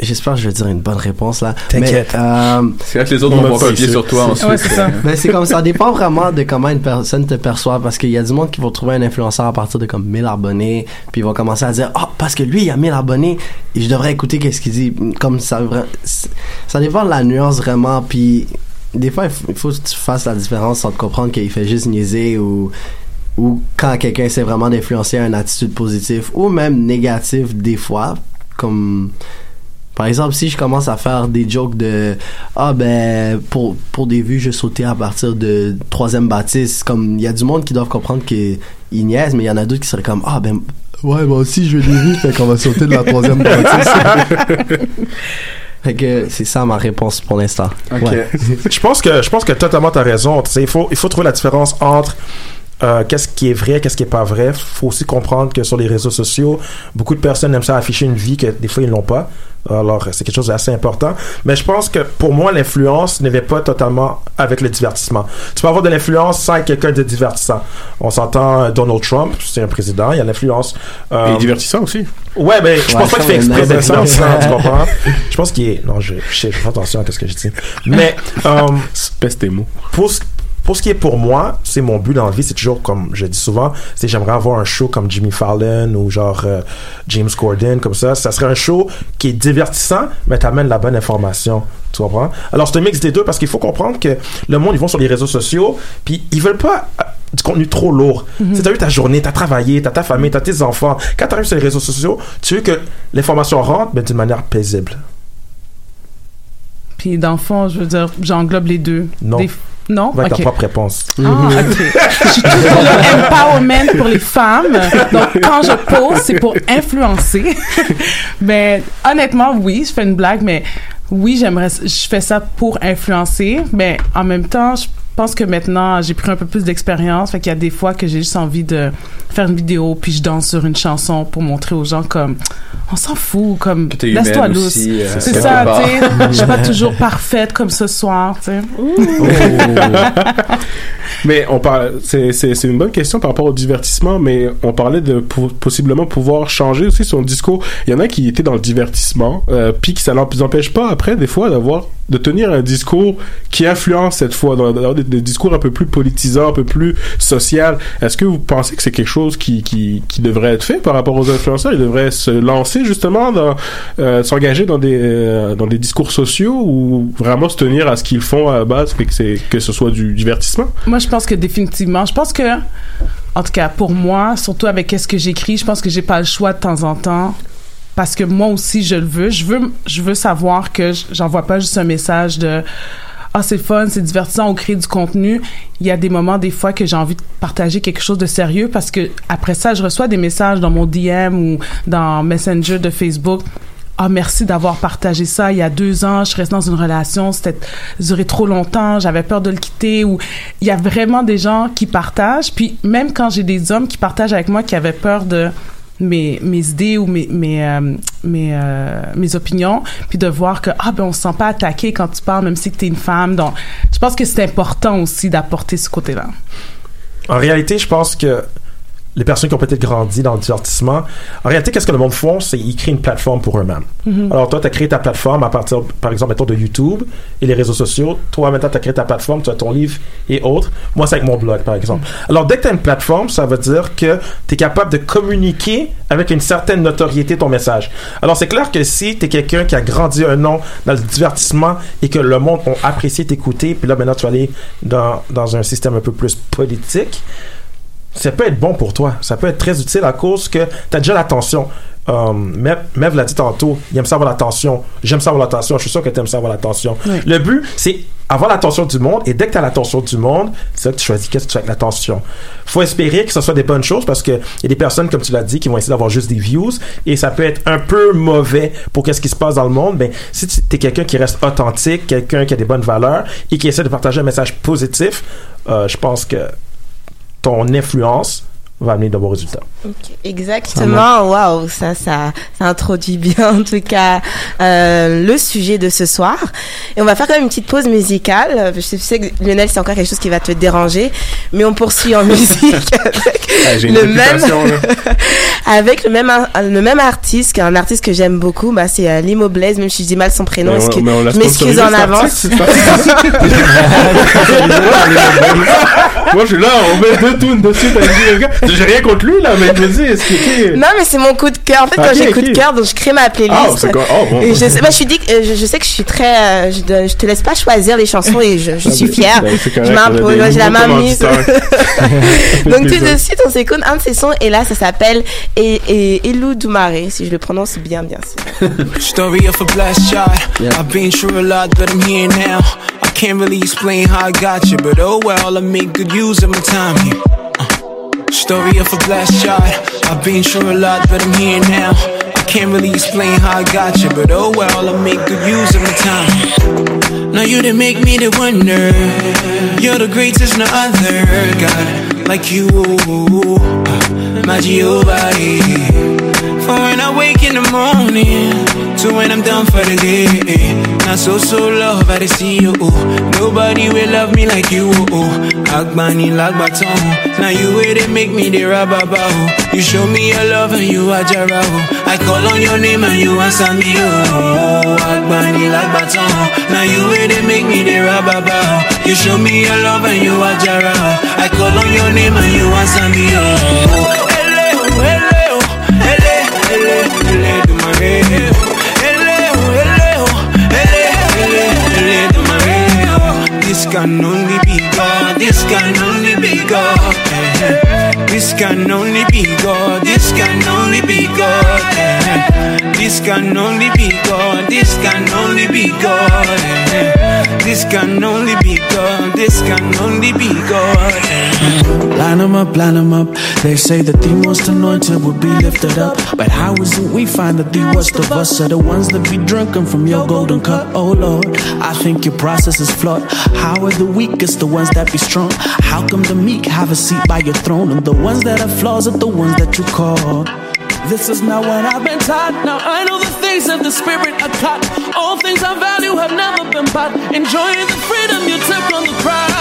j'espère que je vais dire une bonne réponse là.
T'inquiète.
Mais, euh,
c'est vrai que les autres
On
vont pas pied sur toi ensuite.
Ouais, c'est ça.
euh,
ben, c'est comme ça dépend vraiment de comment une personne te perçoit parce qu'il y a du monde qui vont trouver un influenceur à partir de comme 1000 abonnés puis ils vont commencer à dire ah parce que lui il a 1000 abonnés et je devrais écouter qu'est-ce qu'il dit comme ça ça dépend de la nuance vraiment puis des fois il faut, il faut que tu fasses la différence entre comprendre qu'il fait juste niaiser ou ou quand quelqu'un essaie vraiment d'influencer une attitude positive ou même négative des fois comme Par exemple, si je commence à faire des jokes de ah ben pour pour des vues, je sautais à partir de troisième baptiste, comme il y a du monde qui doivent comprendre qu'ils niaisent, mais il y en a d'autres qui seraient comme ah ben ouais moi aussi je veux des vues, fait qu'on va sauter de la troisième baptiste. (laughs) fait que c'est ça ma réponse pour l'instant. Ouais.
je pense que je pense que totalement t'as raison. Il faut il faut trouver la différence entre euh, qu'est-ce qui est vrai, qu'est-ce qui est pas vrai? Faut aussi comprendre que sur les réseaux sociaux, beaucoup de personnes aiment ça afficher une vie que des fois ils n'ont pas. Alors c'est quelque chose d'assez important. Mais je pense que pour moi l'influence ne va pas totalement avec le divertissement. Tu peux avoir de l'influence sans être quelqu'un de divertissant. On s'entend euh, Donald Trump, c'est un président, il y a l'influence. euh,
Et divertissant aussi.
Ouais, mais je
Ouais,
pense pas qu'il fait exprès d'être divertissant, tu comprends? Je pense qu'il est. Non, je, je, sais, je fais attention à ce que je dis. Mais, (laughs) euh,
Peste tes mots.
pour ce, pour ce qui est pour moi, c'est mon but dans la vie, c'est toujours comme je dis souvent, c'est j'aimerais avoir un show comme Jimmy Fallon ou genre euh, James Corden, comme ça. Ça serait un show qui est divertissant, mais t'amène la bonne information. Tu comprends? Alors, c'est un mix des deux parce qu'il faut comprendre que le monde, ils vont sur les réseaux sociaux, puis ils veulent pas euh, du contenu trop lourd. Tu sais, t'as eu ta journée, t'as travaillé, t'as ta famille, t'as tes enfants. Quand t'arrives sur les réseaux sociaux, tu veux que l'information rentre, mais d'une manière paisible.
Puis dans le fond, je veux dire, j'englobe les deux.
Non.
Des- Non?
Avec
Ok.
ta propre réponse.
Ah, ok. Je suis toujours le empowerment pour les femmes. Donc, quand je pose, c'est pour influencer. (laughs) mais honnêtement, oui, je fais une blague, mais oui, j'aimerais, je fais ça pour influencer. Mais en même temps, je pense que maintenant, j'ai pris un peu plus d'expérience. Fait qu'il y a des fois que j'ai juste envie de faire une vidéo, puis je danse sur une chanson pour montrer aux gens comme, on s'en fout, comme, laisse-toi
aussi, euh,
c'est ça, tu sais. Je suis pas toujours parfaite comme ce soir, tu sais.
Mais on parle, c'est, une bonne question par rapport au divertissement, mais on parlait de possiblement pouvoir changer aussi son discours. Il y en a qui étaient dans le divertissement, euh, puis ça n'en- les empêche pas après, des fois, d'avoir, de tenir un discours qui influence cette fois, d'avoir des, discours un peu plus politisants, un peu plus social. Est-ce que vous pensez que c'est quelque chose qui, qui, devrait être fait par rapport aux influenceurs? Ils devraient se lancer justement dans, euh, s'engager dans des, euh, dans des discours sociaux ou vraiment se tenir à ce qu'ils font à la base, que c'est, que ce soit du divertissement?
Moi, je pense que définitivement, je pense que, en tout cas, pour moi, surtout avec qu'est-ce que j'écris, je pense que j'ai pas le choix de temps en temps. Parce que moi aussi, je le veux. Je veux, je veux savoir que j'envoie pas juste un message de ah c'est fun, c'est divertissant, on crée du contenu. Il y a des moments, des fois, que j'ai envie de partager quelque chose de sérieux parce que après ça, je reçois des messages dans mon DM ou dans Messenger de Facebook. Ah, merci d'avoir partagé ça. Il y a deux ans, je restais dans une relation, c'était duré trop longtemps, j'avais peur de le quitter. Ou il y a vraiment des gens qui partagent. Puis même quand j'ai des hommes qui partagent avec moi qui avaient peur de mes, idées ou mes mes euh, mes, euh, mes opinions, puis de voir que ah ben on se sent pas attaqué quand tu parles, même si tu es une femme. Donc, je pense que c'est important aussi d'apporter ce côté-là.
En réalité, je pense que les personnes qui ont peut-être grandi dans le divertissement, en réalité, qu'est-ce que le monde font, c'est qu'ils créent une plateforme pour eux-mêmes.
Mhm.
Alors, toi, tu as créé ta plateforme à partir, par exemple, mettons, de YouTube et les réseaux sociaux. Toi, maintenant, tu as créé ta plateforme, tu as ton livre et autres. Moi, c'est avec mon blog, par exemple. Alors, dès que tu as une plateforme, ça veut dire que tu es capable de communiquer avec une certaine notoriété ton message. Alors, c'est clair que si tu es quelqu'un qui a grandi un nom dans le divertissement et que le monde a apprécié t'écouter, puis là, maintenant, tu vas aller dans, dans un système un peu plus politique, ça peut être bon pour toi. Ça peut être très utile à cause que tu as déjà l'attention. Euh, Mev, l'a dit tantôt, il aime ça avoir l'attention. J'aime ça avoir l'attention. Je suis sûr que tu aimes ça avoir l'attention.
Oui.
Le but, c'est avoir l'attention du monde. Et dès que tu as l'attention du monde, c'est là que tu choisis qu'est-ce que tu fais avec l'attention? faut espérer que ce soit des bonnes choses parce qu'il y a des personnes, comme tu l'as dit, qui vont essayer d'avoir juste des views. Et ça peut être un peu mauvais pour qu'est-ce qui se passe dans le monde. Mais si tu es quelqu'un qui reste authentique, quelqu'un qui a des bonnes valeurs et qui essaie de partager un message positif, euh, je pense que ton influence va amener de bons résultats.
Exactement, waouh, ça, ça, ça introduit bien en tout cas euh, le sujet de ce soir. Et on va faire quand même une petite pause musicale. Je sais que Lionel, c'est encore quelque chose qui va te déranger, mais on poursuit en (laughs) musique avec
Ah, une
le même, (laughs) avec le même, le même artiste, qui est un artiste que j'aime beaucoup. Bah, c'est euh, Limo Blaze, même si je dis mal son prénom,
Mais on- mais on
je m'excuse en avance. (laughs)
Moi, je suis là, on met deux tunes dessus, t'as dit, (laughs) J'ai rien contre lui, là, mais je me dis, est-ce qu'il était...
Non, mais c'est mon coup de cœur. En fait, quand
Ok,
j'ai coup
ok.
de cœur, donc je crée ma playlist.
Ah, c'est quoi? Oh, bon.
Et je, sais, bah, je, suis dit, que- euh, je, je sais que je suis très. euh, je, te- je te laisse pas choisir les chansons et je, je
Ah,
suis
ben,
fière.
ben, correct,
je la main mise. (laughs) (laughs) donc tout de suite, on s'écoute un de ses sons et là, ça s'appelle E- E- Elou Doumaré, si je le prononce bien, bien sûr.
Story of a blessed child. I've been through a lot, but I'm here now. I can't really explain how I got you, but oh well, I make good use of my time here. Uh, Story of a blessed child. I've been through a lot, but I'm here now. I can't really explain how I got you, but oh well, I make good use of my time. Now you didn't make me to wonder. You're the greatest, no other God like you, my yeah. For when I wake in the morning to when I'm done for the day. Not so so love I see you. Nobody will love me like you. Agbani lagbaton. Now you way they make me the rababa. You show me your love and you are Jara. I call on your name and you answer me. Oh, Agbani lagbaton. Now you way they make me the rababa. You show me your love and you are Jara. I call on your name and you answer me. Oh, ele, oh, can only be God. This can only be God. eh. This can only be God. This can only be God. This can only be God. This can only be God. This can only be God. This can only be God. eh. Line 'em up, line 'em up. They say that the most anointed will be lifted up. But how is it we find that the worst of us are the ones that be drinking from your golden cup? Oh Lord, I think your process is flawed. How are the weakest the ones that be strong? How come the meek have a seat by your throne? And the ones that have flaws are the ones that you call. This is not what I've been taught. Now I know the things of the spirit are caught. All things I value have never been bought. Enjoying the freedom you took on the cross.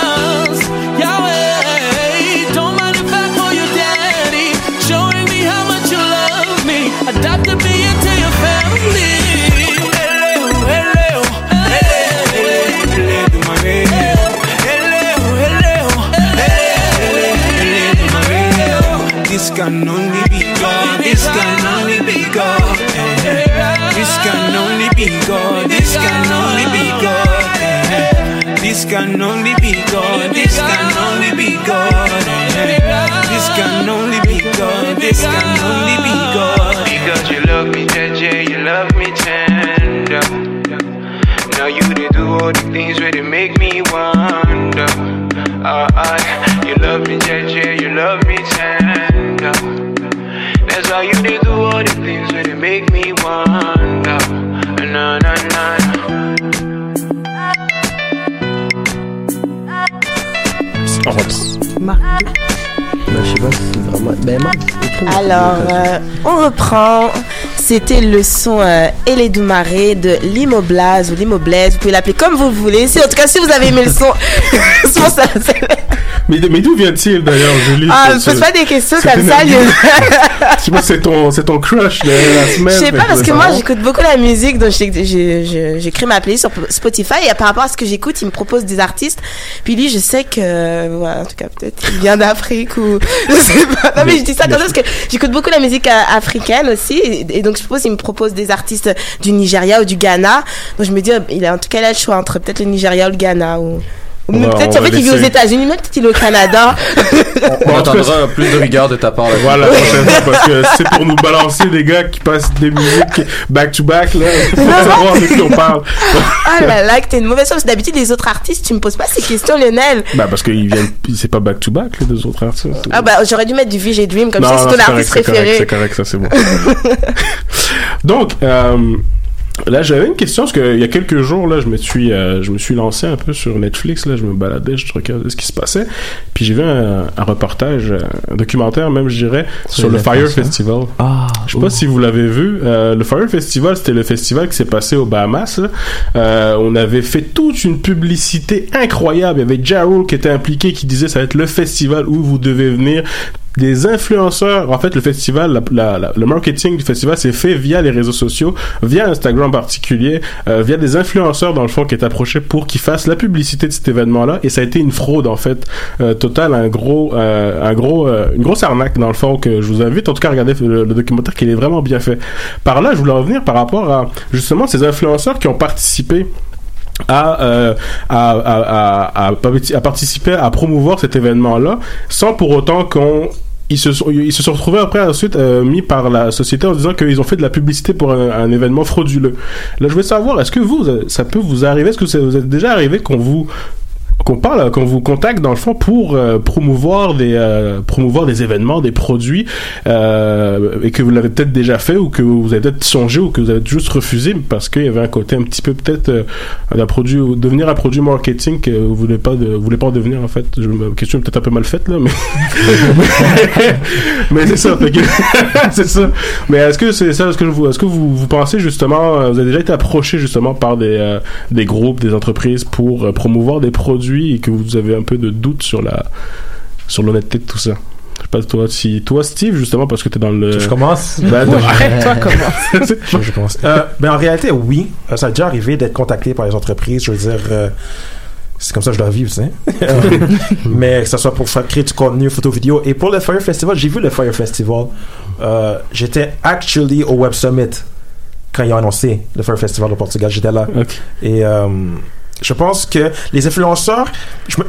Can only be God. This can only be God. This can only be God. This can only be God. This can only be God. This can only be God. This can only be God. This can only be God.
Because you love me, JJ, you love me tender. Now you do all the things where they make me wonder. Uh, uh, you love me, JJ, you love me tender. That's how you did do all the things where they make me wonder. Na na na.
Je sais pas si c'est vraiment. Ben, Marc, écris-moi.
Alors, euh, on reprend. C'était le son euh, Elédoumaré de Limo Blaze ou. Vous pouvez l'appeler comme vous le voulez. Si, en tout cas, si vous avez aimé le son, (laughs) son, ça- ça-
Mais, mais d'où vient-il d'ailleurs, Julie?
Ah, me pose pas des questions comme ça.
Je sais pas, c'est ton, c'est ton crush de la
Je
semaine.
sais
fait
pas parce
je
que moi j'écoute beaucoup la musique donc j'ai- créé ma playlist sur Spotify et par rapport à ce que j'écoute il me propose des artistes. Puis lui je sais que euh, ouais, en tout cas peut-être il vient d'Afrique ou (laughs) je sais pas. Non mais je dis ça comme ça parce que j'écoute beaucoup la musique euh, africaine aussi et, et donc je suppose il me propose des artistes du Nigeria ou du Ghana. Donc je me dis euh, il a en tout cas là le choix entre peut-être le Nigeria ou le Ghana ou
On
peut-être
on
en fait il vit aux. États-Unis même peut-être il est au Canada (laughs)
On entendra plus de rigueur de ta part. la
Voilà, parce que c'est pour nous balancer des gars qui passent des musiques back to back, là. (laughs) Faut savoir de qui on parle.
ah là là que t'es une mauvaise chose d'habitude les autres artistes tu me poses pas ces questions Lionel
Bah, parce qu'ils viennent, c'est pas back to back, les deux autres artistes.
Ah bah j'aurais dû mettre du VG Dream comme
Non,
ça
non,
c'est ton artiste
correct, c'est correct,
préféré.
C'est correct, ça c'est bon. (laughs) Donc, euh, là j'avais une question parce qu'il y a quelques jours là, je me suis, euh, je me suis lancé un peu sur Netflix là, je me baladais, je regardais ce qui se passait, puis j'ai vu un, un reportage, un documentaire même je dirais, sur, le Fire
Français.
Festival.
Ah,
je sais pas si vous l'avez vu. Euh, le Fire Festival, c'était le festival qui s'est passé aux Bahamas. là. Euh, on avait fait toute une publicité incroyable. Il y avait Ja Rule qui était impliqué, qui disait ça va être le festival où vous devez venir des influenceurs. En fait, le festival, la- la- le marketing du festival s'est fait via les réseaux sociaux, via Instagram en particulier, euh, via des influenceurs dans le fond qui est approché pour qu'ils fassent la publicité de cet événement-là. Et ça a été une fraude en fait euh, totale, un gros, euh, un gros, euh, une grosse arnaque dans le fond que je vous invite en tout cas à regarder le, le documentaire qui est vraiment bien fait. Par là, je voulais revenir par rapport à justement ces influenceurs qui ont participé à, euh, à, à, à, à participer à promouvoir cet événement-là sans pour autant qu'on ils se sont ils se sont retrouvés après ensuite euh, mis par la société en disant qu'ils ont fait de la publicité pour un, événement frauduleux. Là, je veux savoir, est-ce que vous, ça peut vous arriver, est-ce que vous est déjà arrivé qu'on vous qu'on parle, qu'on vous contacte dans le fond pour euh, promouvoir des euh, promouvoir des événements, des produits, euh, et que vous l'avez peut-être déjà fait ou que vous avez peut-être songé ou que vous avez juste refusé parce qu'il y avait un côté un petit peu peut-être d'un produit devenir un produit marketing que vous voulez voulez pas en devenir en fait. Je, ma question est peut-être un peu mal faite là, mais (laughs) mais c'est ça. (laughs) c'est ça. Mais est-ce que c'est ça Est-ce que vous est-ce que vous, vous pensez justement vous avez déjà été approché justement par des des groupes, des entreprises pour promouvoir des produits et que vous avez un peu de doute sur la sur l'honnêteté de tout ça. Je sais pas toi si toi Steve justement parce que t'es dans le.
Je commence? (laughs)
Ben,
Ouais.
arrête, toi commence. (laughs)
je, je commence. Euh, ben, en réalité, oui. Euh, ça a déjà arrivé d'être contacté par les entreprises. Je veux dire, euh, c'est comme ça que je dois vivre, tu sais. (laughs) Mais que ce soit pour faire créer du contenu, photo, vidéo. Et pour le Fire Festival, j'ai vu le Fire Festival. Euh, J'étais actually au Web Summit quand ils ont annoncé le Fire Festival au Portugal. J'étais là. Et euh, je pense que les influenceurs, je me-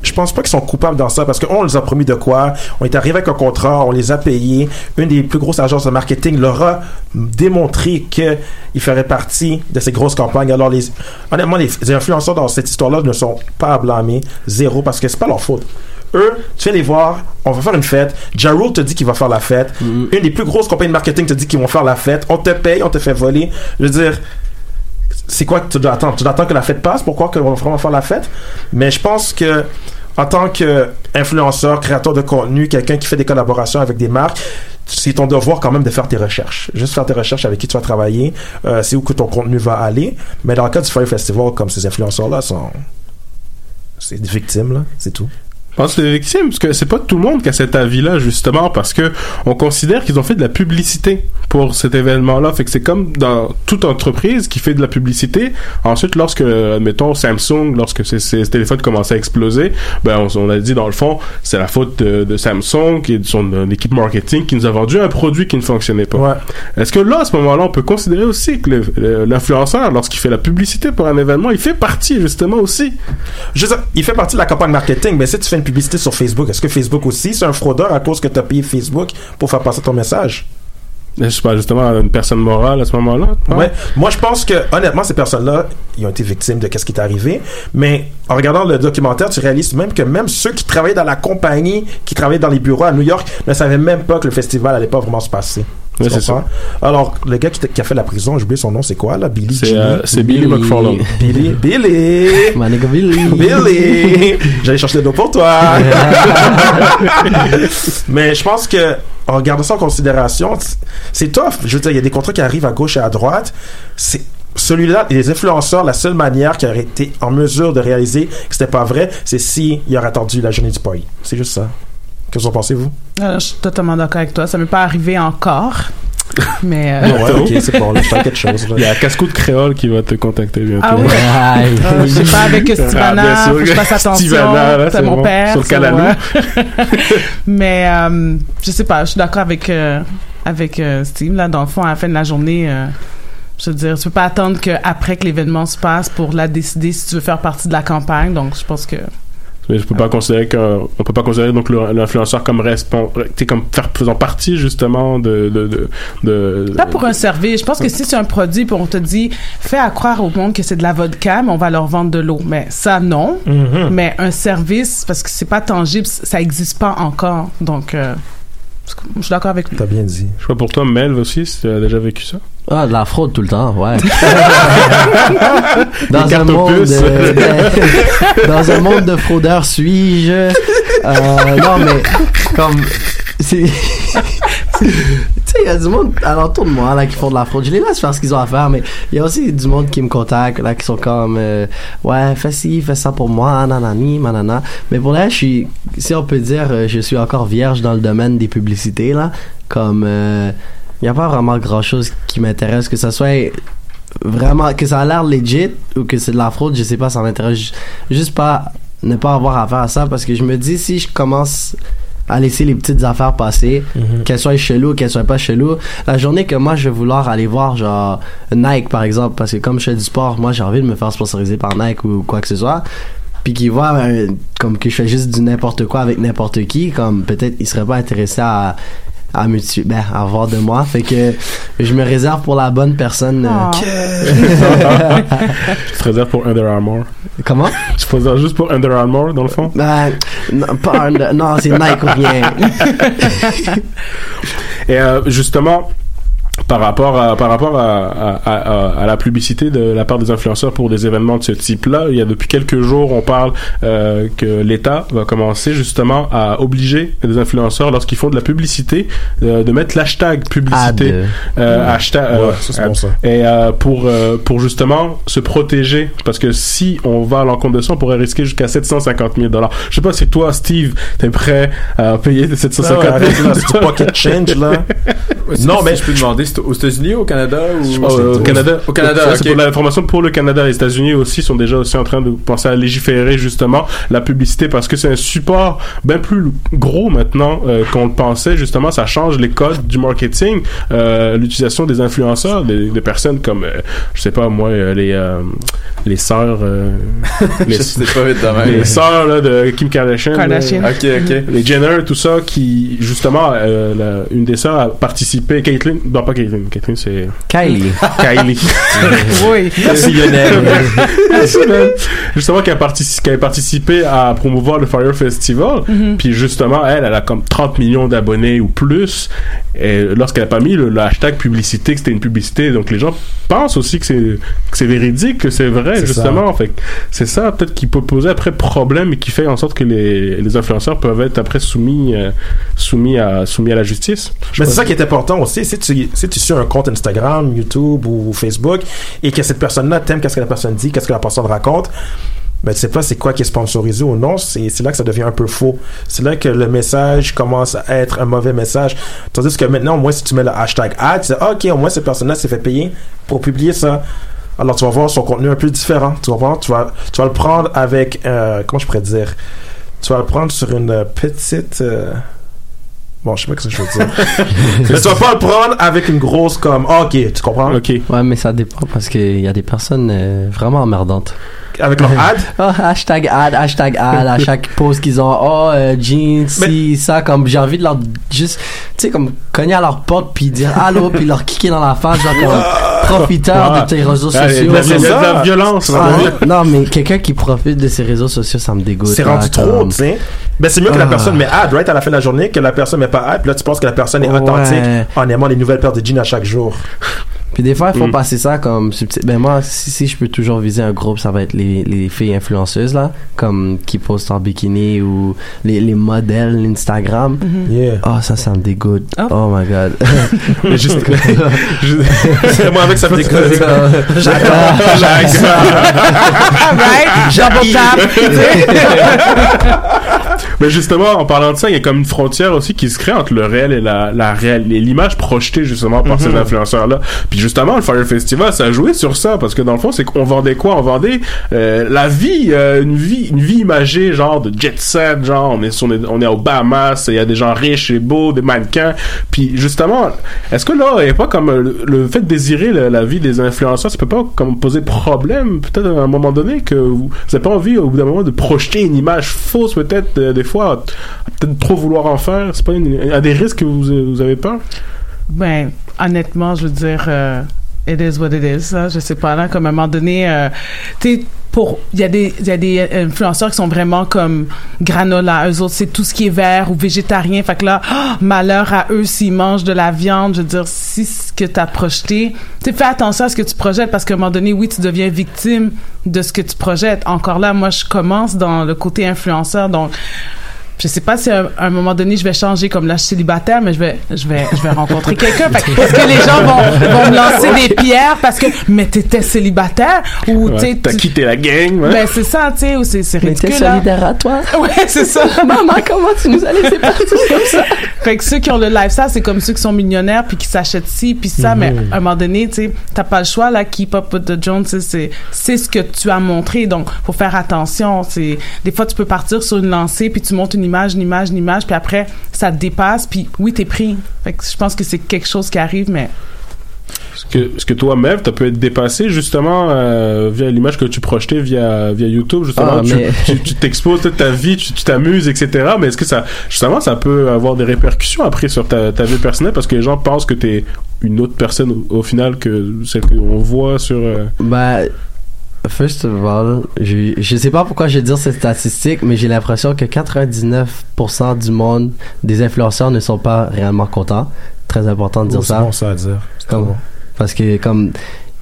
je pense pas qu'ils sont coupables dans ça parce qu'on les a promis de quoi. On est arrivé avec un contrat, on les a payés. Une des plus grosses agences de marketing leur a démontré qu'ils feraient partie de ces grosses campagnes. Alors, les, honnêtement, les, les influenceurs dans cette histoire-là ne sont pas à blâmer. Zéro parce que c'est pas leur faute. Eux, tu viens les voir, on va faire une fête. Ja Rule te dit qu'il va faire la fête. Une des plus grosses compagnies de marketing te dit qu'ils vont faire la fête. On te paye, on te fait voler. Je veux dire, c'est quoi que tu dois attendre? Tu dois attendre que la fête passe pour croire qu'on va vraiment faire la fête? Mais je pense que en tant qu'influenceur, créateur de contenu, quelqu'un qui fait des collaborations avec des marques, c'est ton devoir quand même de faire tes recherches. Juste faire tes recherches avec qui tu vas travailler, euh, c'est où que ton contenu va aller. Mais dans le cas du Fire Festival, comme ces influenceurs-là sont... C'est des victimes, là, c'est tout.
Pense que c'est des victimes, parce que c'est pas tout le monde qui a cet avis-là, justement, parce que on considère qu'ils ont fait de la publicité pour cet événement-là. Fait que c'est comme dans toute entreprise qui fait de la publicité. Ensuite, lorsque, admettons, Samsung, lorsque ces téléphones commençaient à exploser, ben, on, on a dit, dans le fond, c'est la faute de, de Samsung et de son équipe marketing qui nous a vendu un produit qui ne fonctionnait pas. Est-ce que là, à ce moment-là, on peut considérer aussi que l'influenceur, lorsqu'il fait la publicité pour un événement, il fait partie, justement, aussi?
Je il fait partie de la campagne marketing, mais si tu fais une publicité sur Facebook, est-ce que Facebook aussi, c'est un fraudeur à cause que tu as payé Facebook pour faire passer ton message?
Je sais pas, justement, une personne morale à ce moment-là.
Ouais. Moi, je pense que, honnêtement, ces personnes-là, ils ont été victimes de qu'est-ce qui est arrivé. Mais en regardant le documentaire, tu réalises même que même ceux qui travaillaient dans la compagnie, qui travaillaient dans les bureaux à New York, ne savaient même pas que le festival allait pas vraiment se passer.
Ouais, c'est
comprends? Alors, le gars qui, a fait la prison, j'ai oublié son nom, c'est quoi, là? Billy
C'est,
Jimmy?
euh, c'est Billy Billy. McFarlane.
Billy. (laughs) Billy!
My nigga Billy.
Billy! J'allais chercher l'eau pour toi! (laughs) Mais je pense que, en regardant ça en considération, c'est tough. Je veux dire, il y a des contrats qui arrivent à gauche et à droite. C'est, celui-là, les influenceurs, la seule manière qui aurait été en mesure de réaliser que c'était pas vrai, c'est si il aurait attendu la journée du party. C'est juste ça. Qu'est-ce que vous en pensez, vous?
Euh, je suis totalement d'accord avec toi. Ça m'est pas arrivé encore. (laughs) Mais. euh,
Ouais, ok, c'est bon, là, je quelque chose. là.
Il y a Casco de Créole qui va te contacter bientôt.
Ah oui? (laughs) Euh, je sais pas, avec Stivana,
Ah, bien sûr.
faut que je fasse attention.
Stivana,
c'est
c'est
mon
bon.
père.
Sur Calalou. (laughs)
Mais euh, je sais pas, je suis d'accord avec, euh, avec euh, Steve. Là, dans le fond, à la fin de la journée, euh, je veux dire, tu peux pas attendre qu'après que l'événement se passe pour la décider si tu veux faire partie de la campagne. Donc, je pense que.
Mais je peux pas considérer qu'un, on peut pas considérer donc le- l'influenceur comme respon, comme faire, faisant partie justement de, de, de, de-
Pas pour un service. Je pense que si c'est un produit, puis on te dit, fais à croire au monde que c'est de la vodka, mais on va leur vendre de l'eau. Mais ça, non.
Mhm.
Mais un service, parce que c'est pas tangible, ça existe pas encore. Donc, euh, je suis d'accord avec lui.
T'as bien dit.
Je sais pas pour toi, Mel aussi, si tu as déjà vécu ça.
Ah, de la fraude tout le temps, ouais. (laughs) Dans, un monde, euh, de- (laughs) dans un monde de fraudeurs suis-je? Euh, non, mais comme. c'est- tu sais, il y a du monde alentour de moi là qui font de la fraude. Je les laisse faire ce qu'ils ont à faire, mais il y a aussi du monde qui me contacte là qui sont comme euh, ouais fais ci, fais ça pour moi, nanani, manana. Mais pour là, je suis, si on peut dire, euh, je suis encore vierge dans le domaine des publicités là. Comme il n'y a pas vraiment grand chose qui m'intéresse que ça soit vraiment que ça a l'air legit ou que c'est de la fraude, je sais pas, ça m'intéresse ju- juste pas ne pas avoir affaire à ça parce que je me dis si je commence à laisser les petites affaires passer, qu'elles soient chelou, qu'elles soient pas chelou. La journée que moi je vais vouloir aller voir genre Nike par exemple parce que comme je fais du sport, moi j'ai envie de me faire sponsoriser par Nike ou quoi que ce soit. Puis qu'ils voient euh, comme que je fais juste du n'importe quoi avec n'importe qui, comme peut-être ils seraient pas intéressés à à me tuer, ben, à avoir de moi. Fait que je me réserve pour la bonne personne. euh,
Tu te réserves pour Under Armour.
Comment?
Tu te réserves juste pour Under Armour, dans le fond?
Ben, non, pas un- non, c'est Nike ou rien. (laughs)
Et euh, justement, par rapport à par rapport à, à, à, à la publicité de la part des influenceurs pour des événements de ce type-là, il y a depuis quelques jours, on parle euh, que l'État va commencer justement à obliger les influenceurs lorsqu'ils font de la publicité euh, de mettre l'hashtag publicité, euh, hashtag,
Ouais, ça, c'est bon, ça.
et euh, pour euh, pour justement se protéger parce que si on va à l'encontre de ça, on pourrait risquer jusqu'à 750 000 dollars. Je sais pas si toi, Steve, t'es prêt à payer 750 000
Ah ouais, là, change, là. (laughs)
non, mais je peux demander, c'est aux États-Unis, au Canada ou
Euh, au Canada.
Au Canada,
Ça,
ok.
c'est pour l'information pour le Canada. Les États-Unis aussi sont déjà aussi en train de penser à légiférer justement la publicité parce que c'est un support bien plus gros maintenant euh, qu'on le pensait. Justement, ça change les codes du marketing, euh, l'utilisation des influenceurs, des, des personnes comme, euh, je sais pas moi, les euh, les sœurs, euh, (laughs) les,
Je sais pas
les sœurs là, de Kim Kardashian,
Kardashian.
là.
Ok, ok.
les Jenner, tout ça, qui justement, euh, la- une des sœurs a participé, Caitlyn, non pas Caitlyn, Caitlyn c'est
Kylie. (laughs)
Kylie. (laughs)
oui.
Merci Lionel. (laughs)
Merci, man. Justement, qui a, partici- qui a participé à promouvoir le Fire Festival. Puis justement, elle, elle a comme 30 millions d'abonnés ou plus. Et lorsqu'elle a pas mis le, le hashtag publicité, que c'était une publicité, donc les gens pensent aussi que c'est que c'est véridique, que c'est vrai,
C'est
justement. Fait c'est ça peut-être qui peut poser après problème et qui fait en sorte que les, les influenceurs peuvent être après soumis euh, soumis à soumis à la justice. Je
Mais c'est ça qui est important aussi. Si tu, si tu suis un compte Instagram, YouTube ou Facebook et que cette personne-là t'aime qu'est-ce que la personne dit, qu'est-ce que la personne raconte, ben tu sais pas c'est quoi qui est sponsorisé ou non. C'est là que ça devient un peu faux. C'est là que le message commence à être un mauvais message. Tandis que maintenant, au moins, si tu mets le hashtag ad, tu sais, ah, ok, au moins cette personne-là s'est fait payer pour publier ça. Alors tu vas voir son contenu un peu différent. Tu vas voir, tu vas, tu vas le prendre avec, euh, comment je pourrais dire, tu vas le prendre sur une petite. euh, Bon, je sais pas ce que je veux dire. (laughs) Mais tu vas pas le prendre avec une grosse comme. Ah, ok, tu comprends?
Ok.
Ouais, mais ça dépend parce qu'il y a des personnes euh, vraiment emmerdantes.
Avec leur ad. (laughs)
Ah, hashtag ad, hashtag ad, à chaque pause qu'ils ont. Oh, euh, jeans, si, ça, comme j'ai envie de leur juste, tu sais, comme cogner à leur porte puis dire allô puis leur kicker dans la face, genre comme (laughs) profiteur
Ah.
de tes réseaux
Ah,
sociaux.
mais c'est de la violence.
Ah,
là.
non, mais quelqu'un qui profite de ses réseaux sociaux, ça me dégoûte.
C'est
là,
rendu trop,
comme-
tu sais. Ben, c'est mieux que la
Ah.
personne met ad, right, à la fin de la journée, que la personne met pas ad, puis là, tu penses que la personne est
Ouais.
authentique en aimant les nouvelles paires de jeans à chaque jour.
Puis des fois, il faut
Mm.
passer ça comme subtil. Ben moi, si, si je peux toujours viser un groupe, ça va être les, les filles influenceuses, là, comme qui postent en bikini ou les, les modèles Instagram.
Yeah.
Oh, ça, ça me dégoûte.
Oh.
Oh, my God. (laughs)
Mais juste, (laughs) juste-
Moi, avec ça me dégoûte.
right? Double tap. (laughs)
Mais justement, en parlant de ça, il y a comme une frontière aussi qui se crée entre le réel et la, la réelle, et l'image projetée justement par ces influenceurs-là. Puis justement, le Fire Festival, ça joué sur ça parce que dans le fond, c'est qu'on vendait quoi? On vendait euh, la vie, euh, une vie, une vie imagée, genre de jet set, genre on est, on on est aux Bahamas, il y a des gens riches et beaux, des mannequins. Puis justement, est-ce que là, il a pas comme euh, le, fait de désirer la vie des influenceurs, ça peut pas comme poser problème peut-être à un moment donné que vous n'avez pas envie au bout d'un moment de projeter une image fausse peut-être des fois, peut-être trop vouloir en faire? C'est pas un des risques que vous, vous avez peur?
Ben, honnêtement, je veux dire, euh, it is what it is. Là. Je sais pas, là, comme à un moment donné, euh, tu pour, il y a des, il y a des influenceurs qui sont vraiment comme granola. Eux autres, c'est tout ce qui est vert ou végétarien. Fait que là, ah, malheur à eux s'ils mangent de la viande. Je veux dire, si ce que tu as projeté, tu fais attention à ce que tu projettes parce qu'à un moment donné, oui, tu deviens victime de ce que tu projettes. Encore là, moi, je commence dans le côté influenceur, donc je sais pas si à un moment donné je vais changer comme là je suis célibataire mais je vais je vais je vais rencontrer quelqu'un Fait que est-ce que les gens vont, vont me lancer des pierres parce que mais t'étais célibataire ou
Ouais,
t'sais,
T'as quitté la gang, ouais.
ben c'est ça tu sais ou c'est c'est
Mais t'es
ridicule là.
solidaire à toi. (laughs)
ouais c'est ça
Maman, comment tu nous as laissé (laughs) partir comme ça?
fait que ceux qui ont le lifestyle c'est comme ceux qui sont millionnaires puis qui s'achètent ci puis ça
Mhm.
mais à un moment donné tu sais t'as pas le choix là keep up with the Jones c'est c'est ce que tu as montré donc faut faire attention c'est des fois tu peux partir sur une lancée puis tu montes une image une image une image puis après ça te dépasse puis oui t'es pris fait que je pense que c'est quelque chose qui arrive mais
Est-ce que, est-ce que toi, Mev, t'as pu être dépassé justement euh, via l'image que tu projetais via, via YouTube, justement,
Ah,
tu,
mais-
tu, tu t'exposes toute ta vie, tu tu t'amuses, etc. Mais est-ce que ça, justement, ça peut avoir des répercussions après sur ta, ta vie personnelle? Parce que les gens pensent que t'es une autre personne au, au final que celle qu'on voit sur. euh,
Ben, first of all, je, je sais pas pourquoi je vais dire cette statistique, mais j'ai l'impression que 99% du monde, des influenceurs ne sont pas réellement contents. Très important de dire
Oh, c'est
ça.
bon, ça à dire. C'est
Comme-
bon.
Parce que comme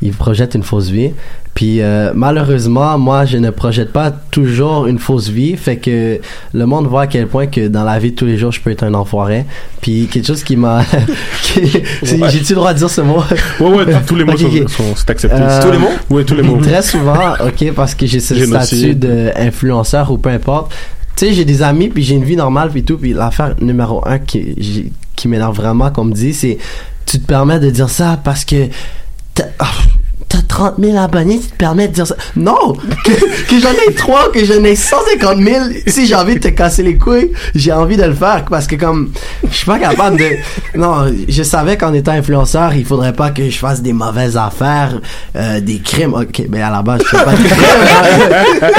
ils projettent une fausse vie. Puis euh, malheureusement, moi, je ne projette pas toujours une fausse vie. Fait que le monde voit à quel point que dans la vie de tous les jours, je peux être un enfoiré. Puis quelque chose qui m'a... (laughs)
Ouais.
J'ai-tu le droit de dire ce mot?
Ouais, ouais, tous les mots (laughs)
Ok,
sont,
ok.
sont- c'est accepté.
Euh,
tous les mots? Oui, tous les mots.
Très souvent, ok, parce que j'ai ce
Génocide.
statut d'influenceur ou peu importe. Tu sais, j'ai des amis, puis j'ai une vie normale, puis tout. Puis l'affaire numéro un qui, qui m'énerve vraiment, qu'on me dit, c'est tu te permets de dire ça parce que t'as ah, t'as 30 000 abonnés, tu te permets de dire ça. Non! Que, que j'en ai 3, que j'en ai 150 000, si j'ai envie de te casser les couilles, j'ai envie de le faire parce que comme, je suis pas capable de... Non, je savais qu'en étant influenceur, il faudrait pas que je fasse des mauvaises affaires, euh, des crimes. Ok, ben à la base, je fais pas de crimes.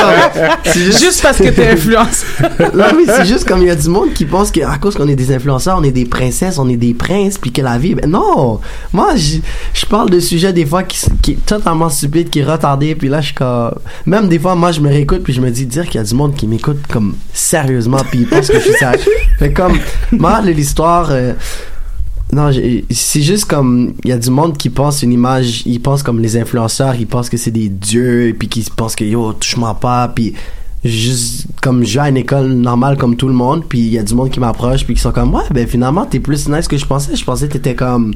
(laughs) C'est
juste parce que t'es influenceur (laughs)
non, mais c'est juste comme il y a du monde qui pense qu'à cause qu'on est des influenceurs, on est des princesses, on est des princes, puis que la vie. Ben non! Moi, je parle de sujets des fois qui, s- qui est totalement stupide, qui est retardé, puis là, je suis comme. Même des fois, moi, je me réécoute, puis je me dis, dire qu'il y a du monde qui m'écoute comme sérieusement, puis ils pensent que je suis sérieux. (laughs) Fait comme, moi, l'histoire. euh, non, c'est juste comme il y a du monde qui pense une image, ils pensent comme les influenceurs, ils pensent que c'est des dieux, puis qui pensent que yo touche-moi pas, puis juste comme je vais à une école normale comme tout le monde, puis il y a du monde qui m'approche, puis qui sont comme ouais ben finalement t'es plus nice que je pensais, je pensais t'étais comme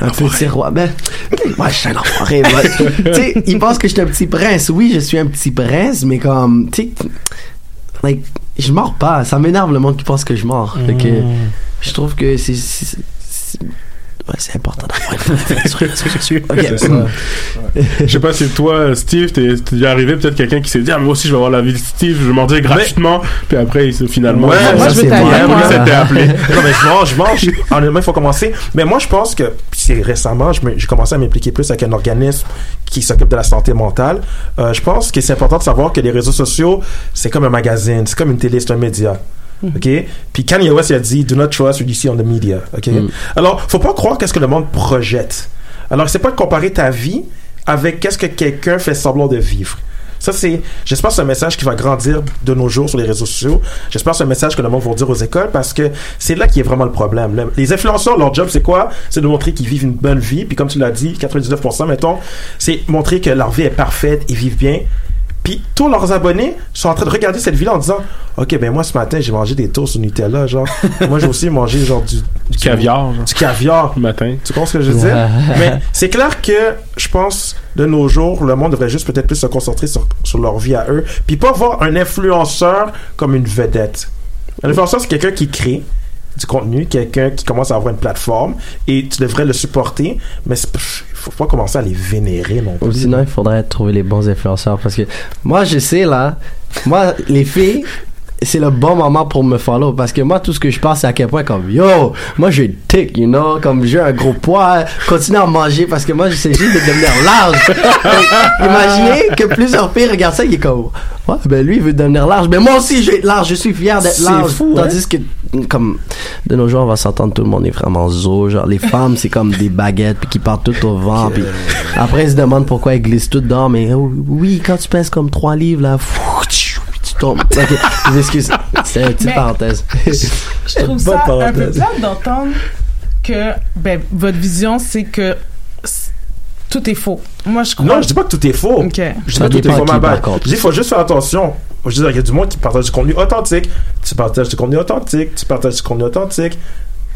un petit roi. Ben, moi, je suis un enfoiré. moi. (laughs) tu sais, ils pensent que je suis un petit prince. Oui, je suis un petit prince, mais comme, tu sais, like, je mords pas. Ça m'énerve le monde qui pense que je mords. Fait que, je trouve que c'est- ouais, c'est important d'avoir une vraie sur les réseaux sociaux. Ok.
C'est ça. Je sais pas si toi, Steve, t'es déjà arrivé peut-être quelqu'un qui s'est dit ah moi aussi je vais avoir la vie de Steve, je vais m'en dire gratuitement, puis après il s'est finalement
Ouais, moi, je t'aider,
t'est appelé. (laughs)
non, mais je mange, je mange. Honnêtement, il faut commencer. Mais moi, je pense que c'est récemment, j'ai commencé à m'impliquer plus avec un organisme qui s'occupe de la santé mentale. Euh, je pense que c'est important de savoir que les réseaux sociaux, c'est comme un magazine, c'est comme une télé, c'est un média. OK? Puis Kanye West, il a dit, do not trust what you see on the media. OK? Alors, faut pas croire qu'est-ce que le monde projette. Alors, c'est pas de comparer ta vie avec qu'est-ce que quelqu'un fait semblant de vivre. Ça, c'est, j'espère que c'est un message qui va grandir de nos jours sur les réseaux sociaux. J'espère que c'est un message que le monde va dire aux écoles parce que c'est là qui est vraiment le problème. Le- les influenceurs, leur job, c'est quoi? C'est de montrer qu'ils vivent une bonne vie. Puis comme tu l'as dit, 99%, mettons, c'est montrer que leur vie est parfaite, ils vivent bien. Puis tous leurs abonnés sont en train de regarder cette vie-là en disant Ok, ben moi ce matin j'ai mangé des toasts au Nutella, genre. (laughs) moi j'ai aussi mangé genre du, du
caviar, genre.
Du caviar.
Le matin.
Tu comprends ce que je veux dire? Mais c'est clair que je pense de nos jours, le monde devrait juste peut-être plus se concentrer sur, sur leur vie à eux, puis pas voir un influenceur comme une vedette. Un influenceur c'est quelqu'un qui crée du contenu, quelqu'un qui commence à avoir une plateforme et tu devrais le supporter, mais il faut pas commencer à les vénérer non plus.
Ou sinon, il faudrait trouver les bons influenceurs parce que moi, je sais là, moi, les filles, c'est le bon moment pour me follow parce que moi, tout ce que je pense, c'est à quel point comme yo, moi j'ai une tic, you know, comme j'ai un gros poids, continue à manger parce que moi, j'essaie juste de devenir large. (laughs) Imaginez que plusieurs filles regardent ça, il est comme ouais, ben lui, il veut devenir large, mais moi aussi, je vais être large, je suis fier d'être large.
fou,
Tandis que, comme, de nos jours, on va s'entendre, tout le monde est vraiment zo, genre, les femmes, c'est comme des baguettes, puis qui partent tout au vent, puis après, ils se demandent pourquoi elles glissent toutes dedans, mais oh, oui, quand tu pèses comme trois livres, là, fou, tombes. (laughs) Ok, je m'excuse. C'est une petite
Mais-
parenthèse. (laughs)
Je trouve ça un peu plate d'entendre que ben, votre vision, c'est que tout est faux. Moi, je crois.
Non, je dis pas que tout est faux.
Ok.
Je dis pas que tout est faux, ma
contre.
Je dis, il faut juste faire attention. je veux dire, il y a du monde qui partage du contenu authentique. Tu partages du contenu authentique, tu partages du contenu authentique.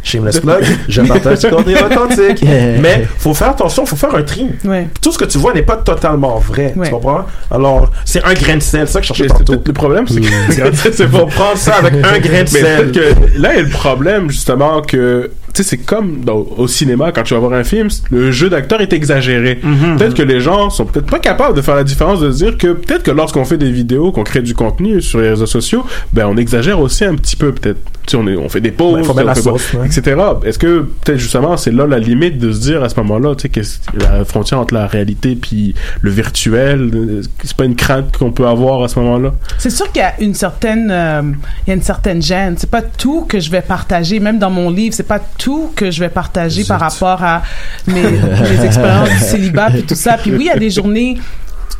Shameless plug, je partage du contenu authentique. (laughs) Mais faut faire attention, faut faire un tri.
Ouais.
Tout ce que tu vois n'est pas totalement vrai.
Ouais.
Tu comprends? Alors, c'est un grain de sel, c'est ça que je cherchais tantôt.
le problème, c'est que (laughs)
c'est pour prendre ça avec un grain de sel.
peut-être que là est le problème justement que tu sais c'est comme dans- au cinéma quand tu vas voir un film, le jeu d'acteur est exagéré.
Mhm.
Peut-être que les gens sont peut-être pas capables de faire la différence de se dire que peut-être que lorsqu'on fait des vidéos, qu'on crée du contenu sur les réseaux sociaux, ben on exagère aussi un petit peu peut-être. Tu sais on est on fait des pauses,
la sauce, ouais.
etc. Est-ce que peut-être justement c'est là la limite de se dire à ce moment-là, tu sais que la frontière entre la réalité puis le virtuel, euh, c'est pas une crainte qu'on peut avoir à ce moment-là?
C'est sûr qu'il y a une certaine, euh, il y a une certaine gêne. C'est pas tout que je vais partager, même dans mon livre, c'est pas tout que je vais partager par rapport à mes, mes expériences du célibat puis tout ça. Puis oui, il y a des journées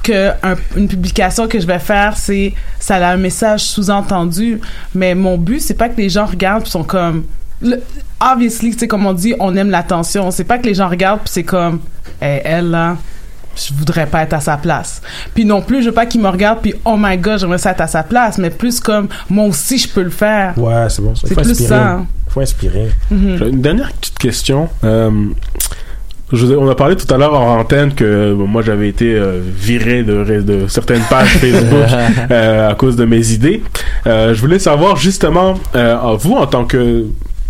que un- une publication que je vais faire, c'est ça a un message sous-entendu, mais mon but c'est pas que les gens regardent puis sont comme le- obviously, tu sais comme on dit, on aime l'attention. C'est pas que les gens regardent puis c'est comme Hey, elle là je voudrais pas être à sa place. Puis non plus, je veux pas qu'il me regarde puis oh my god, j'aimerais ça être à sa place, mais plus comme moi aussi je peux le faire.
Ouais, c'est bon.
C'est
Faut
plus
inspirer.
ça.
Inspirer.
Mhm.
Une dernière petite question. Euh, je on a parlé tout à l'heure en antenne que bon, moi j'avais été euh, viré de, certaines pages (laughs) Facebook euh, à cause de mes idées. Euh, je voulais savoir justement, vous en tant que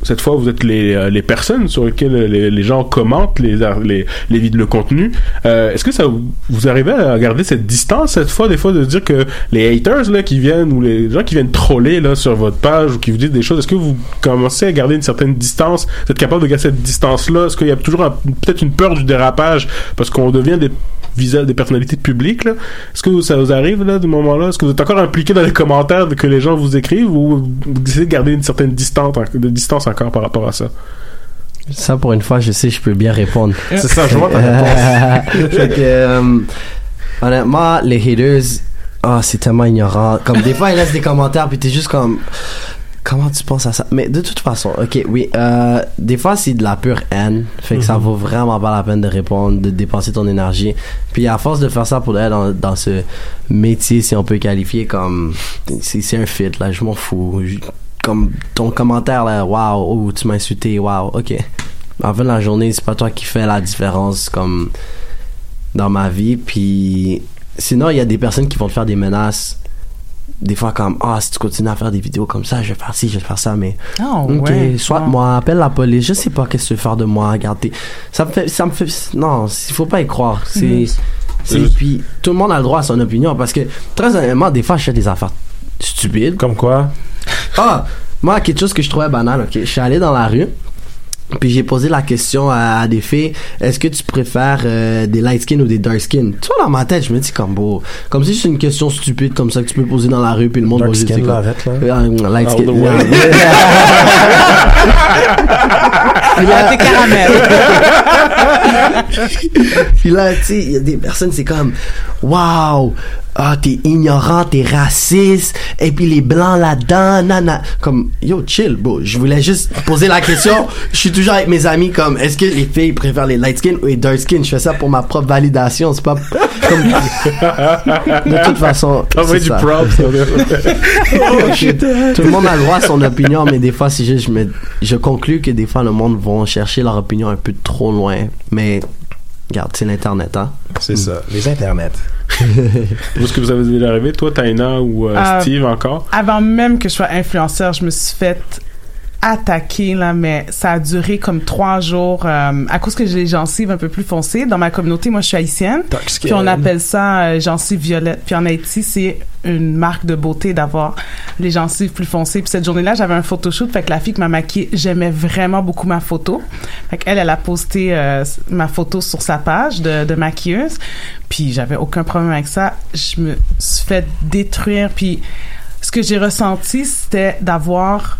cette fois vous êtes les, euh, les personnes sur lesquelles les, gens commentent les, les, les le contenu. Euh, Est-ce que ça vous- arrivez à garder cette distance cette fois des fois de dire que les haters là qui viennent ou les gens qui viennent troller là sur votre page ou qui vous disent des choses, est-ce que vous commencez à garder une certaine distance? Vous êtes capable de garder cette distance là Est-ce qu'il y a toujours peut-être une peur du dérapage parce qu'on devient des visages des personnalités publiques Est-ce que ça vous arrive là du moment là Est-ce que vous êtes encore impliqué dans les commentaires que les gens vous écrivent ou vous essayez de garder une certaine distance de distance encore par rapport à ça
Ça, pour une fois, je sais, je peux bien répondre.
C'est ça, je vois ta réponse. (laughs)
Fait que, euh, honnêtement, les haters, ah, c'est tellement ignorant. Comme des fois, ils laissent des commentaires, puis t'es juste comme, comment tu penses à ça? Mais de toute façon, ok, oui, euh, des fois, c'est de la pure haine. Fait que ça
Mhm.
vaut vraiment pas la peine de répondre, de dépenser ton énergie. Puis à force de faire ça pour elle dans, dans ce métier, si on peut qualifier comme, c'est c'est un fit, là, je m'en fous. Je- comme ton commentaire, là, waouh, oh, tu m'as insulté, waouh, ok. En fin de la journée, c'est pas toi qui fais la différence, comme, dans ma vie. Puis sinon, il y a des personnes qui vont te faire des menaces. Des fois, comme, ah, si tu continues à faire des vidéos comme ça, je vais faire ci, je vais faire ça, mais.
Ah,
ok,
ouais.
soit
Ah.
moi, appelle la police, je sais pas qu'est-ce que tu veux faire de moi, regardez. Ça me fait, ça me fait, non, il faut pas y croire. C'est, c'est, puis tout le monde a le droit à son opinion parce que, très honnêtement, des fois, je fais des affaires stupides.
Comme quoi?
Ah, moi, quelque chose que je trouvais banal, ok. Je suis allé dans la rue. Puis j'ai posé la question à, à des filles, est-ce que tu préfères euh, des light skin ou des dark skin? Tu vois dans ma tête, je me dis comme beau, comme si c'est une question stupide comme ça que tu peux poser dans la rue puis le monde va juste
skin,
dire. Euh, light skin. Puis (laughs) là, (laughs) tu sais, il y a des personnes, c'est comme, waouh, ah, t'es ignorant, t'es raciste, et puis les blancs là-dedans, nana. Comme, yo, chill, bro. Je voulais juste poser la question. (laughs) Je suis toujours avec mes amis, comme, est-ce que les filles préfèrent les light skin ou les dark skin? Je fais ça pour ma propre validation, c'est pas comme. (laughs) De toute façon.
T'envoies
c'est
du
ça.
props. (laughs)
Oh, shit. Tout le monde a le droit à son opinion, mais des fois, c'est juste, je, me, je conclus que des fois, le monde vont chercher leur opinion un peu trop loin. Mais, regarde, c'est l'Internet, hein.
C'est ça, les internets. (laughs)
Est-ce que vous avez déjà arrivé, toi, Taina ou euh,
Euh,
Steve encore?
Avant même que je sois influenceur, je me suis fait attaquer là, mais ça a duré comme trois jours euh, à cause que j'ai les gencives un peu plus foncées. Dans ma communauté, moi, je suis haïtienne. Puis on appelle ça euh, gencives violettes. Puis en Haïti, c'est une marque de beauté d'avoir les gencives plus foncées. Puis cette journée-là, j'avais un photoshoot. Fait que la fille qui m'a maquillée, j'aimais vraiment beaucoup ma photo. Fait qu'elle, elle a posté euh, ma photo sur sa page de, de maquilleuse. Puis j'avais aucun problème avec ça. Je me suis fait détruire. Puis ce que j'ai ressenti, c'était d'avoir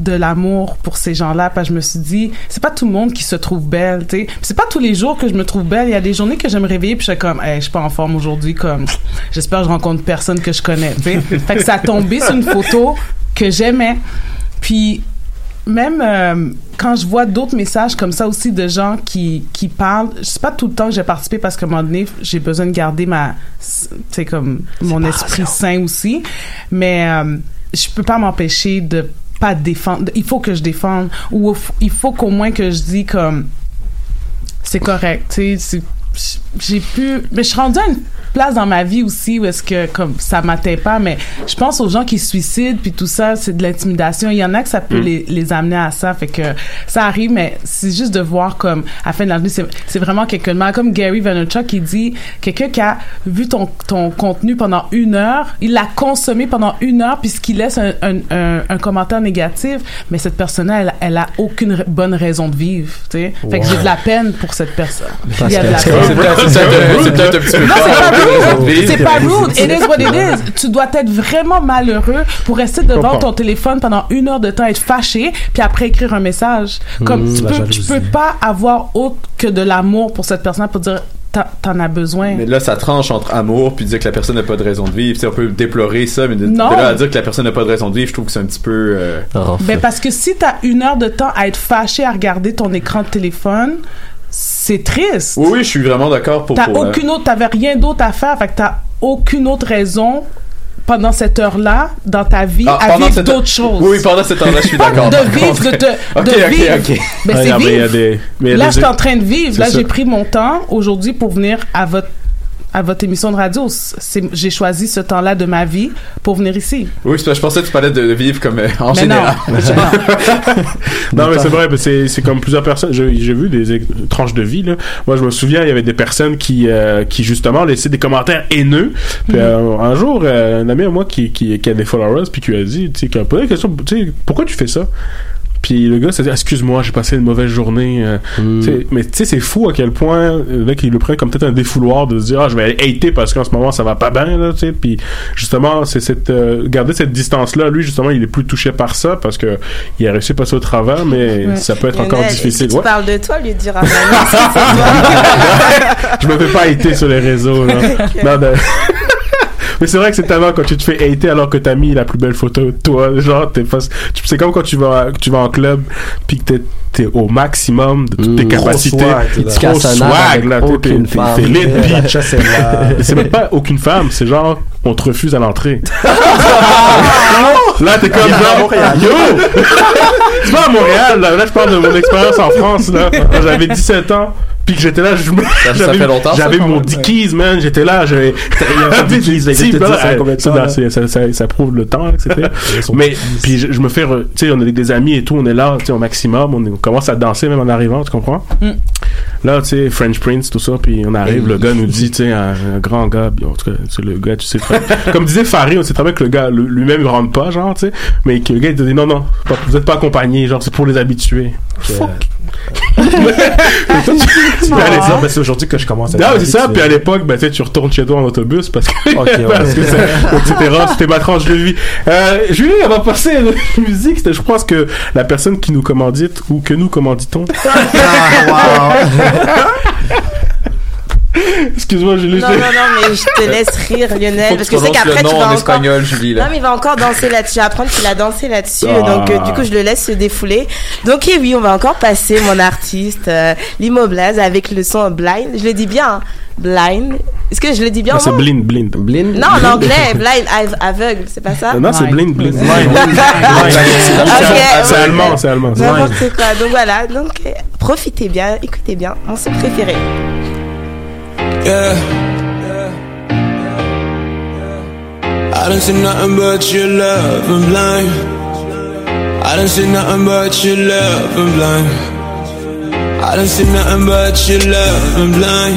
de l'amour pour ces gens-là parce que je me suis dit c'est pas tout le monde qui se trouve belle tu sais. C'est pas tous les jours que je me trouve belle. Il y a des journées que je me réveille puis je suis comme hey, je suis pas en forme aujourd'hui comme j'espère que je rencontre personne que je connais tu sais. Fait que ça a tombé sur une photo que j'aimais. Puis même euh, quand je vois d'autres messages comme ça aussi de gens qui, qui parlent, c'est pas tout le temps que j'ai participé parce qu'à un moment donné, j'ai besoin de garder ma, c'est comme mon esprit sain aussi, mais euh, je peux pas m'empêcher de pas défendre. Il faut que je défende ou il faut qu'au moins que je dis comme c'est correct, tu sais, j'ai pu mais je suis rendue à une place dans ma vie aussi où est-ce que comme ça m'atteint pas mais je pense aux gens qui se suicident puis tout ça c'est de l'intimidation. Il y en a que ça peut
Mm.
les, les amener à ça fait que ça arrive mais c'est juste de voir comme à la fin de la journée c'est, c'est vraiment quelqu'un de mal. Comme Gary Vaynerchuk qui dit quelqu'un qui a vu ton, ton contenu pendant une heure il l'a consommé pendant une heure puis ce qui laisse un, un, un, un commentaire négatif mais cette personne elle, elle a aucune bonne raison de vivre tu sais. Fait que j'ai de la peine pour cette personne. Il y a de la peine
c'est peut-être- c'est peut-être un petit peu
non, c'est pas rude. C'est pas rude. It is what it is. Tu dois être vraiment malheureux pour rester devant ton téléphone pendant une heure de temps, être fâché, puis après écrire un message. Comme
Mmh,
tu, peux, tu peux pas avoir autre que de l'amour pour cette personne pour dire t'en- as besoin.
Mais là, ça tranche entre amour puis dire que la personne n'a pas de raison de vivre. On peut déplorer ça, mais de, là à dire que la personne n'a pas de raison de vivre, je trouve que c'est un petit peu. euh,
Ben parce que si t'as une heure de temps à être fâché à regarder ton écran de téléphone, c'est triste.
Oui, oui, je suis vraiment d'accord pour.
T'as
pour, euh,
aucune autre, t'avais rien d'autre à faire, fait que t'as aucune autre raison pendant cette heure-là dans ta vie
Ah,
à vivre
cette-
d'autres choses.
Oui, oui, pendant cette heure-là, je suis
Pas
d'accord,
De vivre, de (laughs) de
ok,
vivre. Ben,
mais il y a
vivre.
des- mais il y a
Là,
des-
je suis en train de vivre. Là, j'ai pris mon temps aujourd'hui pour venir à votre à votre émission de radio. C'est- J'ai choisi ce temps-là de ma vie pour venir ici.
Oui, c'est parce que je pensais que tu parlais de, de vivre comme euh, en
Mais
général. (laughs)
Non, mais c'est vrai, c'est, c'est comme plusieurs personnes. J'ai, vu des tranches de vie, là. Moi, je me souviens, il y avait des personnes qui, euh, qui justement laissaient des commentaires haineux. Puis,
Mhm.
euh, un jour, euh, un ami à moi qui, qui, qui a des followers, puis qui a dit, tu sais, qui a posé la question, tu sais, pourquoi tu fais ça? Puis le gars s'est dit, excuse-moi, j'ai passé une mauvaise journée. euh, tu sais, Mais tu sais, c'est fou à quel point le mec, il le prend comme peut-être un défouloir de se dire, ah, je vais hater parce qu'en ce moment, ça va pas bien, là, tu sais. Puis justement, c'est cette, euh, garder cette distance-là. Lui, justement, il est plus touché par ça parce que il a réussi à passer au travers, mais
Ouais.
ça peut être encore difficile.
Si tu
Ouais.
parles de toi, lui dire (laughs)
je me fais pas hater sur les réseaux, là. (laughs) Non, Mais c'est vrai que c'est tellement quand tu te fais hater alors que t'as mis la plus belle photo toi. Genre, t'es pas... tu- c'est comme quand tu vas, tu vas en club puis que t'es, t'es au maximum de toutes tes
Gros
capacités. Trop swag, là. T'es, lit,
là.
c'est même pas aucune femme, c'est genre, on te refuse à l'entrée. (laughs) Là, t'es comme genre, yo! (laughs) c'est pas à Montréal, là. Là, je parle de mon expérience en France, là. J'avais 17 ans. Puis que j'étais là, je me-
ça
j'avais,
fait longtemps, ça,
j'avais mon. Dickies, man. J'étais là, j'avais,
Dickies, ça
ça, ça, ça, ça prouve le temps, c'était. (laughs) Mais, puis je, je me fais, re- tu sais, on est avec des amis et tout, on est là, tu sais, au maximum, on, est- on commence à danser même en arrivant, tu comprends?
Mm.
Là, tu sais, French Prince, tout ça, puis on arrive, le gars nous dit, tu sais, un, un grand gars, en tout cas, c'est le gars, tu sais, très- (laughs) comme disait Farid, on sait très bien que le gars lui-même, il rentre pas, genre, tu sais, mais que le gars, il te dit, non, non, vous êtes pas accompagné, genre, c'est pour les habitués. Fuck.
Tu vas aller dire, ben, c'est aujourd'hui que je commence à
Non, c'est ça. Puis à l'époque, ben, tu retournes chez toi en autobus parce que,
Ok, (laughs) ouais.
parce que etc. C'était ma tranche de vie. Euh, Julie, on va passer à la (laughs) musique. Je pense que la personne qui nous commandite ou que nous commanditons. (laughs) (laughs) Excuse-moi, Julie.
Non, non, non, mais je te laisse rire, Lionel, parce
que tu
c'est qu'après, tu vas
en
encore...
espagnol, Julie, là.
Non, mais il va encore danser là-dessus. Je vais apprendre qu'il a dansé là-dessus.
Ah.
Donc, euh, du coup, je le laisse se défouler. Donc, et oui, on va encore passer mon artiste, euh, Limo Blaze, avec le son Blind. Je le dis bien, hein. Blind. Est-ce que je le dis bien
Ah, c'est blind, blind.
Blind?
Non, en anglais, blind, av- aveugle, c'est pas ça?
Non, c'est blind, blind.
Ok,
C'est allemand, c'est allemand. c'est allemand.
N'importe quoi. Donc voilà, donc profitez bien, écoutez bien, mon son préféré.
Yeah. I don't see nothing but your love, I'm blind. I don't see nothing but your love, I'm blind. I don't see nothing but your love, I'm blind.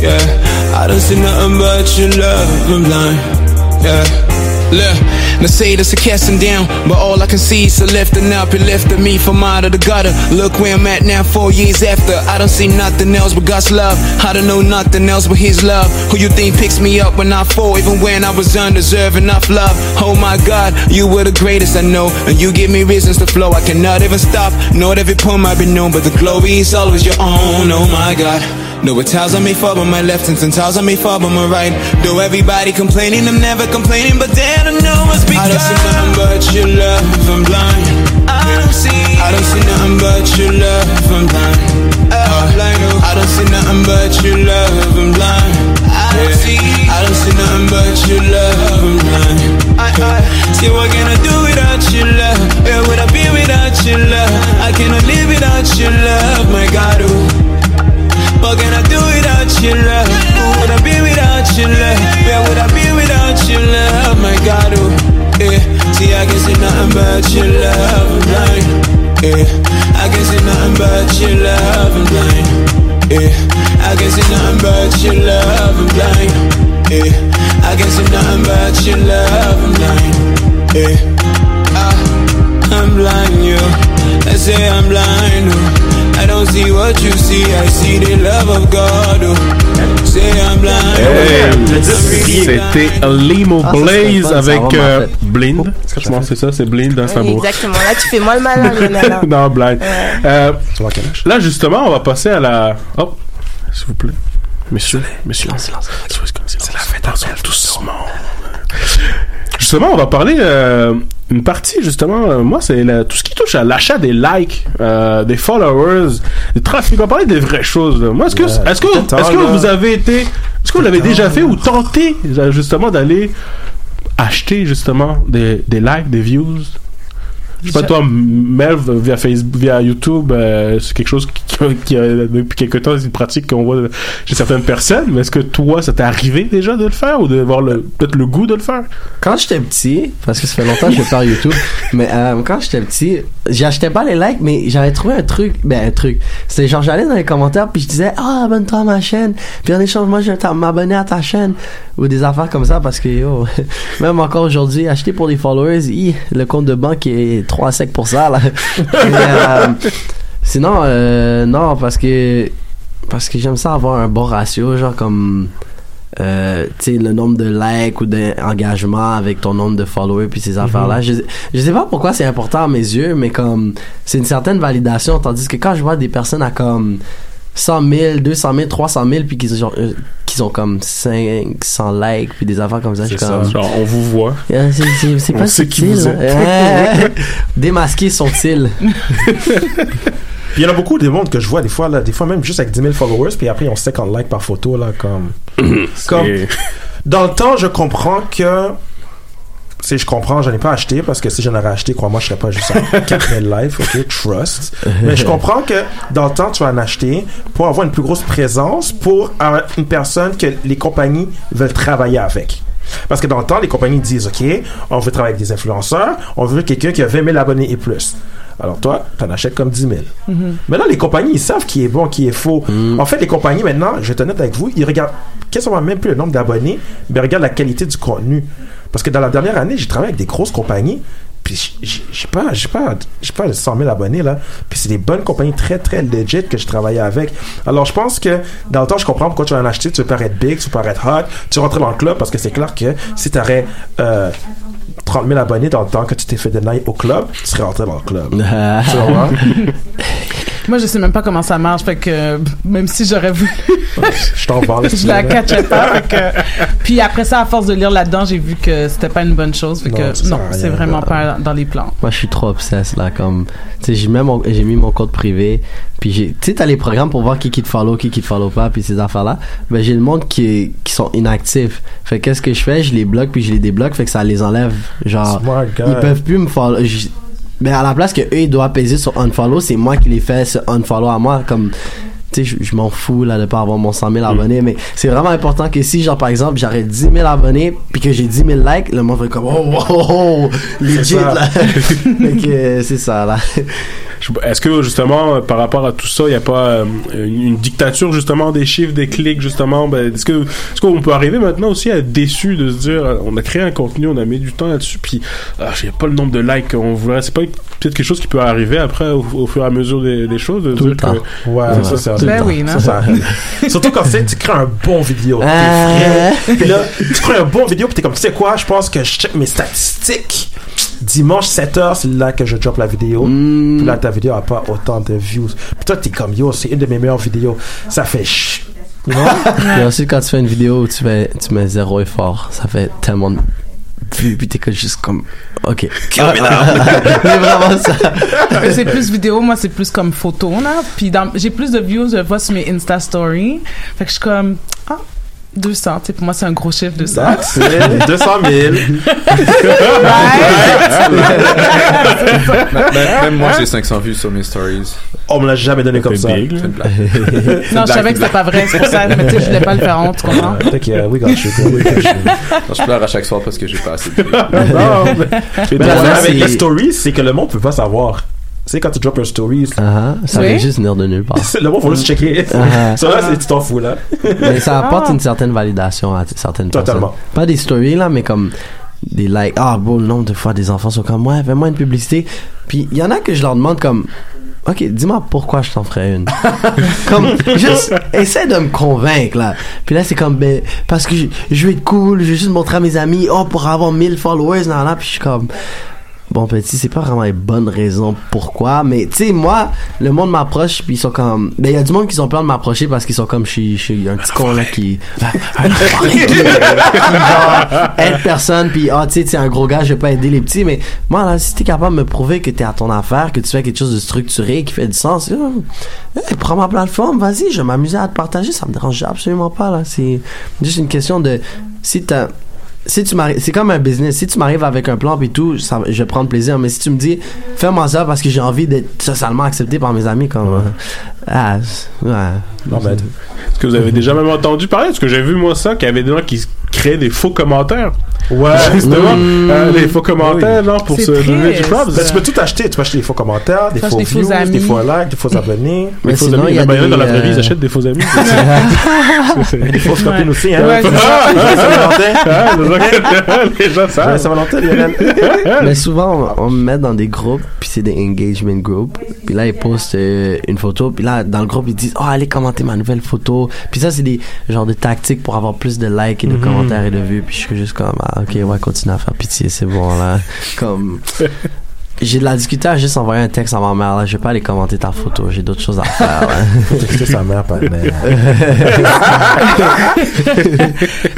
Yeah. I don't see nothing but your love, I'm blind. Yeah.
Look, they say that's a casting down, but all I can see is lifting up. He lifted me from out of the gutter. Look where I'm at now, four years after. I don't see nothing else but God's love. I don't know nothing else but His love. Who you think picks me up when I fall, even when I was undeserving of love? Oh my God, you were the greatest I know, and you give me reasons to flow. I cannot even stop. Not every poem I've been known, but the glory is always your own. Oh my God. No, it's times I may fall by my left and sometimes I may fall by my right. Though everybody complaining, I'm never complaining, but they don't know what's because I don't see nothing but your love. I'm blind. I
I don't see, I don't see nothing but your love. I'm blind. Uh, I don't see nothing but your love. I'm blind. I don't see, I don't see nothing but your love. I'm blind. I, I, see what can I do without your love? Where would I be without your love? I cannot live without your love, my God. Ooh. What can I do without your love? Who would I be without your love? Where would I be without your love? My God, oh, yeah. See, I can see nothing but your love, I'm blind. Yeah, I can see nothing but your love, I'm blind. Yeah, I can see nothing but your love, I'm blind. Yeah, I can see nothing but your love, I'm blind. Yeah, ah, I'm blind, yo. I say I'm blind, oh. I don't see what you see, I see the love of God. Oh. Say I'm blind.
Hey, c'était Limo
Ah,
Blaze
fun,
avec euh. Blind. Je pense que c'est ça, c'est Blind, hein, c'est un
Oui,
beau.
exactement. Là, tu fais moi le malin, (laughs)
non, Blind.
Ouais.
Euh, là, justement, on va passer à la. Oh, s'il vous plaît. Messieurs, messieurs. C'est la fête à doucement. Justement, on va parler euh, une partie justement. euh, moi, c'est tout ce qui touche à l'achat des likes, euh, des followers, des trafics. On parler des vraies choses. là. Moi, est-ce que, est-ce que, est-ce que vous avez été, est-ce que vous l'avez déjà fait ou tenté euh, justement d'aller acheter justement des, des likes, des views? Je sais pas, toi, Melv, via Facebook, via YouTube, euh, c'est quelque chose qui, qui, euh, depuis quelque temps, c'est une pratique qu'on voit chez certaines personnes. Mais est-ce que toi, ça t'est arrivé déjà de le faire ou de voir le, peut-être le goût de le faire?
Quand j'étais petit, parce que ça fait longtemps que je faire YouTube, (laughs) mais euh, quand j'étais petit, j'achetais pas les likes, mais j'avais trouvé un truc, ben un truc. C'était genre j'allais dans les commentaires puis je disais ah abonne-toi à ma chaîne, puis en échange moi je vais m'abonner à ta chaîne ou des affaires comme ça parce que yo, (laughs) même encore aujourd'hui acheter pour des followers, hi, le compte de banque est 3 à 5 pour ça là. (laughs) Mais, euh, sinon euh, non parce que parce que j'aime ça avoir un bon ratio genre comme euh, tu sais le nombre de likes ou d'engagement avec ton nombre de followers puis ces affaires là je, je sais pas pourquoi c'est important à mes yeux mais comme c'est une certaine validation tandis que quand je vois des personnes à comme 100 000 200 000 300 000 puis qu'ils ont euh, qu'ils ont comme 500 likes puis des affaires comme ça je suis
C'est ça.
comme
Genre, on vous voit. (laughs)
Euh, c'est- pas subtil, hein. (laughs) démasqués sont-ils? (laughs)
Puis il y en a beaucoup de monde que je vois des fois, là, des fois même juste avec 10 000 followers, puis après ils ont 50 likes par photo, là, comme. (clears throat) comme dans le temps, je comprends que. Si je comprends, j'en ai pas acheté parce que si j'en aurais acheté, crois-moi, je serais pas juste à (laughs) 4000 likes, ok, trust. Mais je comprends que dans le temps, tu vas en acheter pour avoir une plus grosse présence pour une personne que les compagnies veulent travailler avec. Parce que dans le temps, les compagnies disent, OK, on veut travailler avec des influenceurs, on veut quelqu'un qui a 20 000 abonnés et plus. Alors toi, t'en achètes comme 10 000. Maintenant, les compagnies, ils savent qui est bon, qui est faux. En fait, les compagnies, maintenant, je vais être honnête avec vous, ils regardent quasiment même plus le nombre d'abonnés, mais ils regardent la qualité du contenu. Parce que dans la dernière année, j'ai travaillé avec des grosses compagnies, puis j'ai j'ai pas, j'ai pas, j'ai pas 100 000 abonnés, là. Puis c'est des bonnes compagnies très, très legit que je travaillais avec. Alors, je pense que dans le temps, je comprends pourquoi tu vas en acheter, tu veux paraître big, tu veux paraître hot, tu rentres dans le club, parce que c'est clair que si t'aurais, euh, 30 000 abonnés dans le temps que tu t'es fait de night au club, tu serais rentré dans le club. (laughs) tu vois?
Moi, je sais même pas comment ça marche, fait que même si j'aurais voulu,
Je t'en parle. (laughs)
je la catchais pas. fait que- Puis après ça, à force de lire là-dedans, j'ai vu que c'était pas une bonne chose. Fait
Non,
que non, c'est vraiment pas dans les plans.
Moi, je suis trop obsesse, là, comme... Tu sais, j'ai mis mon, j'ai mis mon compte privé, puis j'ai... Tu sais, t'as les programmes pour voir qui qui te follow, qui qui te follow pas, puis ces affaires-là. Ben, j'ai le monde qui, qui sont inactifs. Fait que qu'est-ce que je fais? Je les bloque, puis je les débloque, fait que ça les enlève. Genre,
Smart guy.
ils peuvent plus me follow. J- Ben, à la place que eux, ils doivent peser sur unfollow, c'est moi qui les fais ce unfollow à moi, comme... Tu sais, je, m'en fous, là, de pas avoir mon 100 000 abonnés, mais c'est vraiment important que si, genre, par exemple, j'aurais 10 000 abonnés, puis que j'ai 10 000 likes, le monde va être comme, oh, oh, oh, legit, là. (laughs) fait que, c'est ça, là.
Est-ce que justement, euh, par rapport à tout ça, il n'y a pas euh, une, dictature justement des chiffres, des clics justement? Ben, Est-ce que est-ce qu'on peut arriver maintenant aussi à être déçu de se dire, euh, on a créé un contenu, on a mis du temps là-dessus, puis ah, il n'y a pas le nombre de likes qu'on voudrait. C'est pas peut-être quelque chose qui peut arriver après au, au fur et à mesure des, des choses, de
Tout
dire
le temps.
que
Ouais,
c'est
ça,
Ben oui, non?
Ça, ça arrive. (laughs) Surtout quand tu crées un bon vidéo. T'es
Ah.
frais. Puis là, tu crées un bon vidéo, puis t'es comme, tu sais quoi, je pense que je check mes statistiques. Dimanche 7h, c'est là que je drop la vidéo. Puis là, ta vidéo a pas autant de views. Puis toi, t'es comme, yo, c'est une de mes meilleures vidéos. Ça fait ch...
Et ensuite, quand tu fais une vidéo où tu, fais, tu mets zéro effort, ça fait tellement de vues, puis t'es que juste comme, ok. Mais (laughs) vraiment ça.
C'est plus vidéo, moi c'est plus comme photo là. Puis j'ai plus de views, je vois sur mes Insta Stories. Fait que je suis comme ah 200, tu sais pour moi c'est un gros chiffre 200.
That's it. 200 000.
Même, même moi, j'ai 500 vues sur mes stories.
On me l'a jamais donné comme ça. (laughs)
Non, je savais que c'était pas vrai, c'est pour ça. Mais tu sais, je voulais pas le faire honte, tu comprends?
T'inquiète, we got you, we got you.
Non, je pleure à chaque soir parce que j'ai pas assez de vues. (laughs)
Non, mais, (laughs) mais
Mais
la
là,
problème avec les stories, c'est que le monde peut pas savoir. Tu sais, quand tu drops un story,
Ah, ça
Oui.
juste venir de nulle part. (laughs)
le monde faut juste checker.
Ah.
Ça là, c'est- tu t'en fous, là.
Mais ça apporte
Ah.
une certaine validation à certaines
Totalement.
personnes. Pas des stories, là, mais comme des likes. Ah, bon, le nombre de fois des enfants sont comme, ouais, fais-moi une publicité. Puis il y en a que je leur demande comme, ok, dis-moi pourquoi je t'en ferais une. (laughs) comme, juste, essaie de me convaincre, là. Puis là, c'est comme, ben, parce que je, je veux être cool, je veux juste montrer à mes amis, oh, pour avoir 1000 followers, nan, nan. Puis je suis comme, Bon, petit, c'est pas vraiment les bonnes raisons pourquoi, mais tu sais, moi, le monde m'approche, puis ils sont comme. Ben, il y a du monde qui ont peur de m'approcher parce qu'ils sont comme, je suis, je suis un petit con là qui. (laughs) genre, aide personne, puis ah, tu sais, tu es un gros gars, je vais pas aider les petits, mais moi, là, si t'es capable de me prouver que t'es à ton affaire, que tu fais quelque chose de structuré, qui fait du sens, euh, prends ma plateforme, vas-y, je vais m'amuser à te partager, ça me dérange absolument pas, là. C'est juste une question de. Si t'as si tu m'arrives, c'est comme un business. Si tu m'arrives avec un plan et tout, ça, je vais prendre plaisir. Mais si tu me dis, fais-moi ça parce que j'ai envie d'être socialement accepté par mes amis, comme, euh, ah, ouais.
Non,
Est-ce que vous avez déjà même entendu parler? Parce que j'ai vu moi ça, qu'il y avait des gens qui des faux commentaires.
Ouais. (laughs)
Justement,
Mm.
euh, les faux commentaires, genre, pour se donner du props.
Ben, tu peux tout acheter. Tu peux acheter des faux commentaires, des faux
des faux
views, des
amis.
faux likes, des faux (laughs) abonnés.
Mais
Les faux
sinon,
amis,
il y a
ben,
des,
dans la vraie vie,
euh,
ils achètent des faux amis. (laughs)
Des fausses copines aussi, hein.
Ouais,
les gens savent.
Saint-Valentin.
Mais souvent, on, on me met dans des groupes, puis c'est des engagement groups. Puis là, ils postent euh, une photo, puis là, dans le groupe, ils disent, oh, allez commenter ma nouvelle photo. Puis ça, c'est des genres de tactiques pour avoir plus de likes et de commentaires et de vues. Puis je suis juste comme, ah, ok, ouais, continue à faire pitié, c'est bon, là. (laughs) Comme, (laughs) j'ai de la discuter à juste envoyer un texte à ma mère, là. Je vais pas aller commenter ta photo, j'ai d'autres choses à faire, là. (laughs)
Texter sa mère, pas.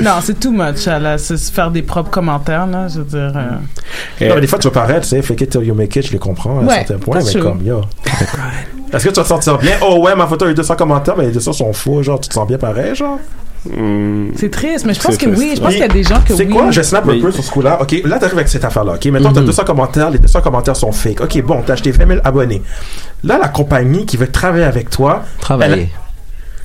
Non, c'est too much, là. C'est se faire des propres commentaires, là. Je veux dire. euh,
Non, mais des fois, tu vas paraître, tu sais, fake it till you make it, je les comprends à un
Ouais,
certain point, mais
true.
comme, yo. Est-ce que tu vas te sentir bien? Oh ouais, ma photo a eu 200 commentaires, mais les 200 sont faux, genre, tu te sens bien pareil, genre?
Hmm.
C'est triste, mais je pense
C'est
que
triste.
oui. Je pense qu'il y a des gens que
C'est
oui.
quoi? Je snap un
Mais-
peu sur ce coup-là. Ok, là, t'arrives avec cette affaire-là. Ok, maintenant, t'as 200 commentaires. Les 200 commentaires sont fake. Ok, bon, t'as acheté 20 000 abonnés. Là, la compagnie qui veut travailler avec toi.
Travailler.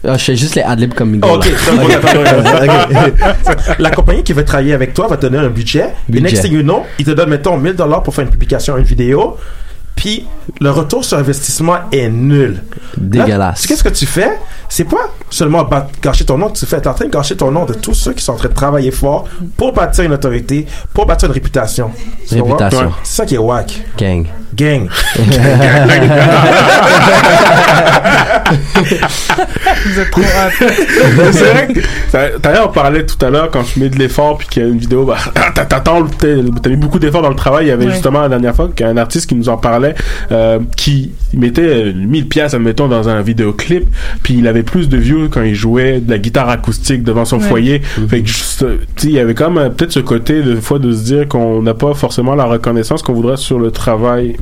Ah, je fais juste les adlibs comme Miguel.
Ok, (laughs) donc, (laughs) la compagnie qui veut travailler avec toi va te donner un budget.
Budget.
next thing you know, ils te donnent, mettons, 1000 dollars pour faire une publication, une vidéo. Puis le retour sur investissement est nul.
Dégueulasse.
Là, Qu'est-ce que tu fais? C'est pas seulement gâcher ton nom que tu fais. T'es en train de gâcher ton nom de tous ceux qui sont en train de travailler fort pour bâtir une autorité, pour bâtir une réputation.
Réputation.
C'est ça qui est whack.
Gang.
Gang. (laughs)
Vous êtes trop.
Mais c'est vrai que t'as- d'ailleurs on parlait tout à l'heure quand tu mets de l'effort puis qu'il y a une vidéo bah (laughs) t'as- t'attends t'as t'as mis beaucoup d'efforts dans le travail il y avait
Ouais.
justement la dernière fois qu'un artiste qui nous en parlait euh, qui mettait euh, 1000 pièces admettons dans un vidéoclip puis il avait plus de views quand il jouait de la guitare acoustique devant son
Ouais.
foyer fait que juste, euh, tu sais il y avait comme euh, peut-être ce côté de fois de se dire qu'on n'a pas forcément la reconnaissance qu'on voudrait sur le travail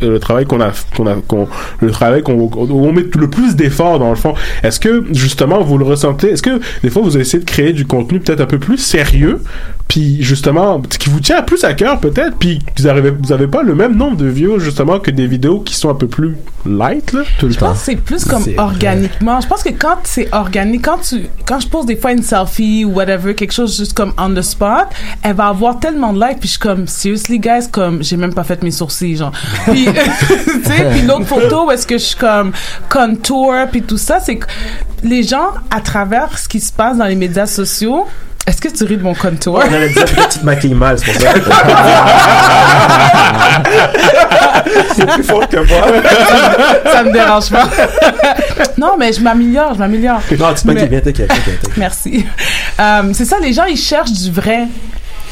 le travail qu'on a qu'on a qu'on le travail qu'on on met le plus d'efforts dans le fond est-ce que justement vous le ressentez? Est-ce que des fois vous essayez de créer du contenu peut-être un peu plus sérieux puis justement qui vous tient plus à cœur peut-être puis vous arrivez vous avez pas le même nombre de views justement que des vidéos qui sont un peu plus light là?
Tout le
Je
temps.
pense que c'est plus comme
C'est
organiquement. Je pense que quand c'est organique, quand tu, quand je pose des fois une selfie ou whatever, quelque chose juste comme on the spot, elle va avoir tellement de likes puis je suis comme seriously guys, comme j'ai même pas fait mes sourcils genre. (laughs) Puis (laughs) tu sais, puis l'autre photo où est-ce que je suis comme contour puis tout ça, c'est que les gens à travers ce qui se passe dans les médias sociaux. Est-ce que tu ris de mon contour?
On allait dire que tu te maquilles mal, c'est pour ça. (laughs) c'est plus fort que moi.
ça me dérange pas. (laughs) non, mais je m'améliore, je m'améliore.
Non, tu te maquilles
Mais-
bien, t'inquiète, t'inquiète. t'inquiète.
Merci. Euh, c'est ça, les gens, ils cherchent du vrai.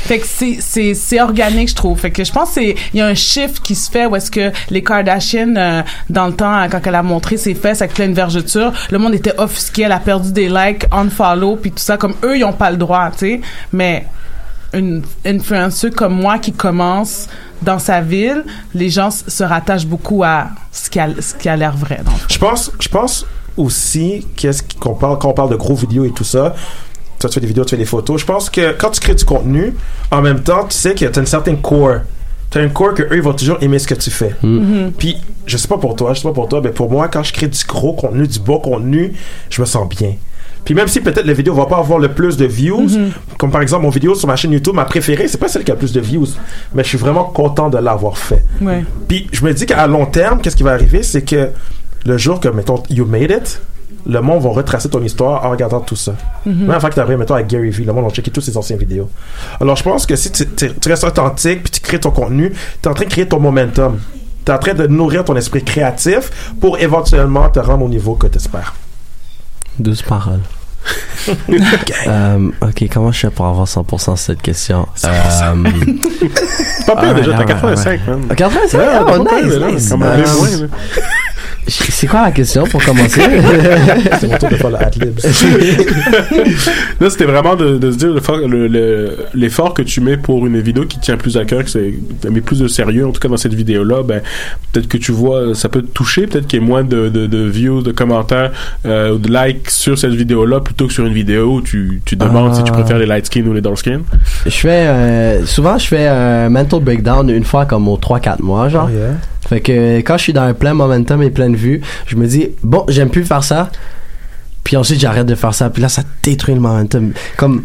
Fait que c'est, c'est, organique, je trouve. Fait que je pense que c'est, il y a un shift qui se fait où est-ce que les Kardashian, euh, dans le temps, quand elle a montré ses fesses avec plein de vergetures, le monde était offusqué, elle a perdu des likes, unfollow, puis tout ça, comme eux, ils ont pas le droit, tu sais. Mais, une influenceur comme moi qui commence dans sa ville, les gens se rattachent beaucoup à ce qui a, ce qui a l'air vrai.
Je pense, je pense aussi qu'est-ce qu'on parle quand on parle de gros vidéos et tout ça. Toi, tu fais des vidéos, tu fais des photos. Je pense que quand tu crées du contenu, en même temps, tu sais que tu as une certaine core. Tu as une core que eux ils vont toujours aimer ce que tu fais.
Mhm.
Puis, je sais pas pour toi, je sais pas pour toi, mais pour moi, quand je crée du gros contenu, du beau contenu, je me sens bien. Puis même si peut-être la vidéo va pas avoir le plus de views, comme par exemple mon vidéo sur ma chaîne YouTube, ma préférée, c'est pas celle qui a le plus de views, mais je suis vraiment content de l'avoir fait.
Ouais.
Puis je me dis qu'à long terme, qu'est-ce qui va arriver, c'est que le jour que, mettons, you made it, le monde va retracer ton histoire en regardant tout ça.
Mhm.
Même afin que tu arrives, mettons, à Gary Vee, le monde va checker toutes ses anciennes vidéos. Alors je pense que si tu, tu- tu restes authentique, puis tu crées ton contenu, tu es en train de créer ton momentum. Tu es en train de nourrir ton esprit créatif pour éventuellement te rendre au niveau que tu espères.
Douze paroles. (laughs) Euh, ok, comment je fais pour avoir 100% cette question? Euh,
Pas pire,
ah,
déjà, t'as
ouais,
85,
ouais.
man.
Ah, 85?
Ouais,
oh, nice,
là,
nice. C'est quoi la question pour commencer? (laughs)
C'est mon tour de faire le ad-libs.
Là, (laughs) c'était vraiment de, de se dire l'effort le- le- l'effort que tu mets pour une vidéo qui tient plus à cœur, que c'est tu mets plus de sérieux, en tout cas dans cette vidéo-là, ben, peut-être que tu vois, ça peut te toucher, peut-être qu'il y ait moins de, de, de views, de commentaires, euh, ou de likes sur cette vidéo-là, plutôt que sur une vidéo où tu, tu demandes si tu
Ah.
préfères les light skin ou les dark skin.
Je fais euh, souvent je fais un mental breakdown une fois comme aux 3-4 mois genre.
Oh, yeah.
Fait que quand je suis dans un plein momentum et pleine vue, je me dis bon, j'aime plus faire ça. Puis ensuite j'arrête de faire ça, puis là ça détruit le momentum. Comme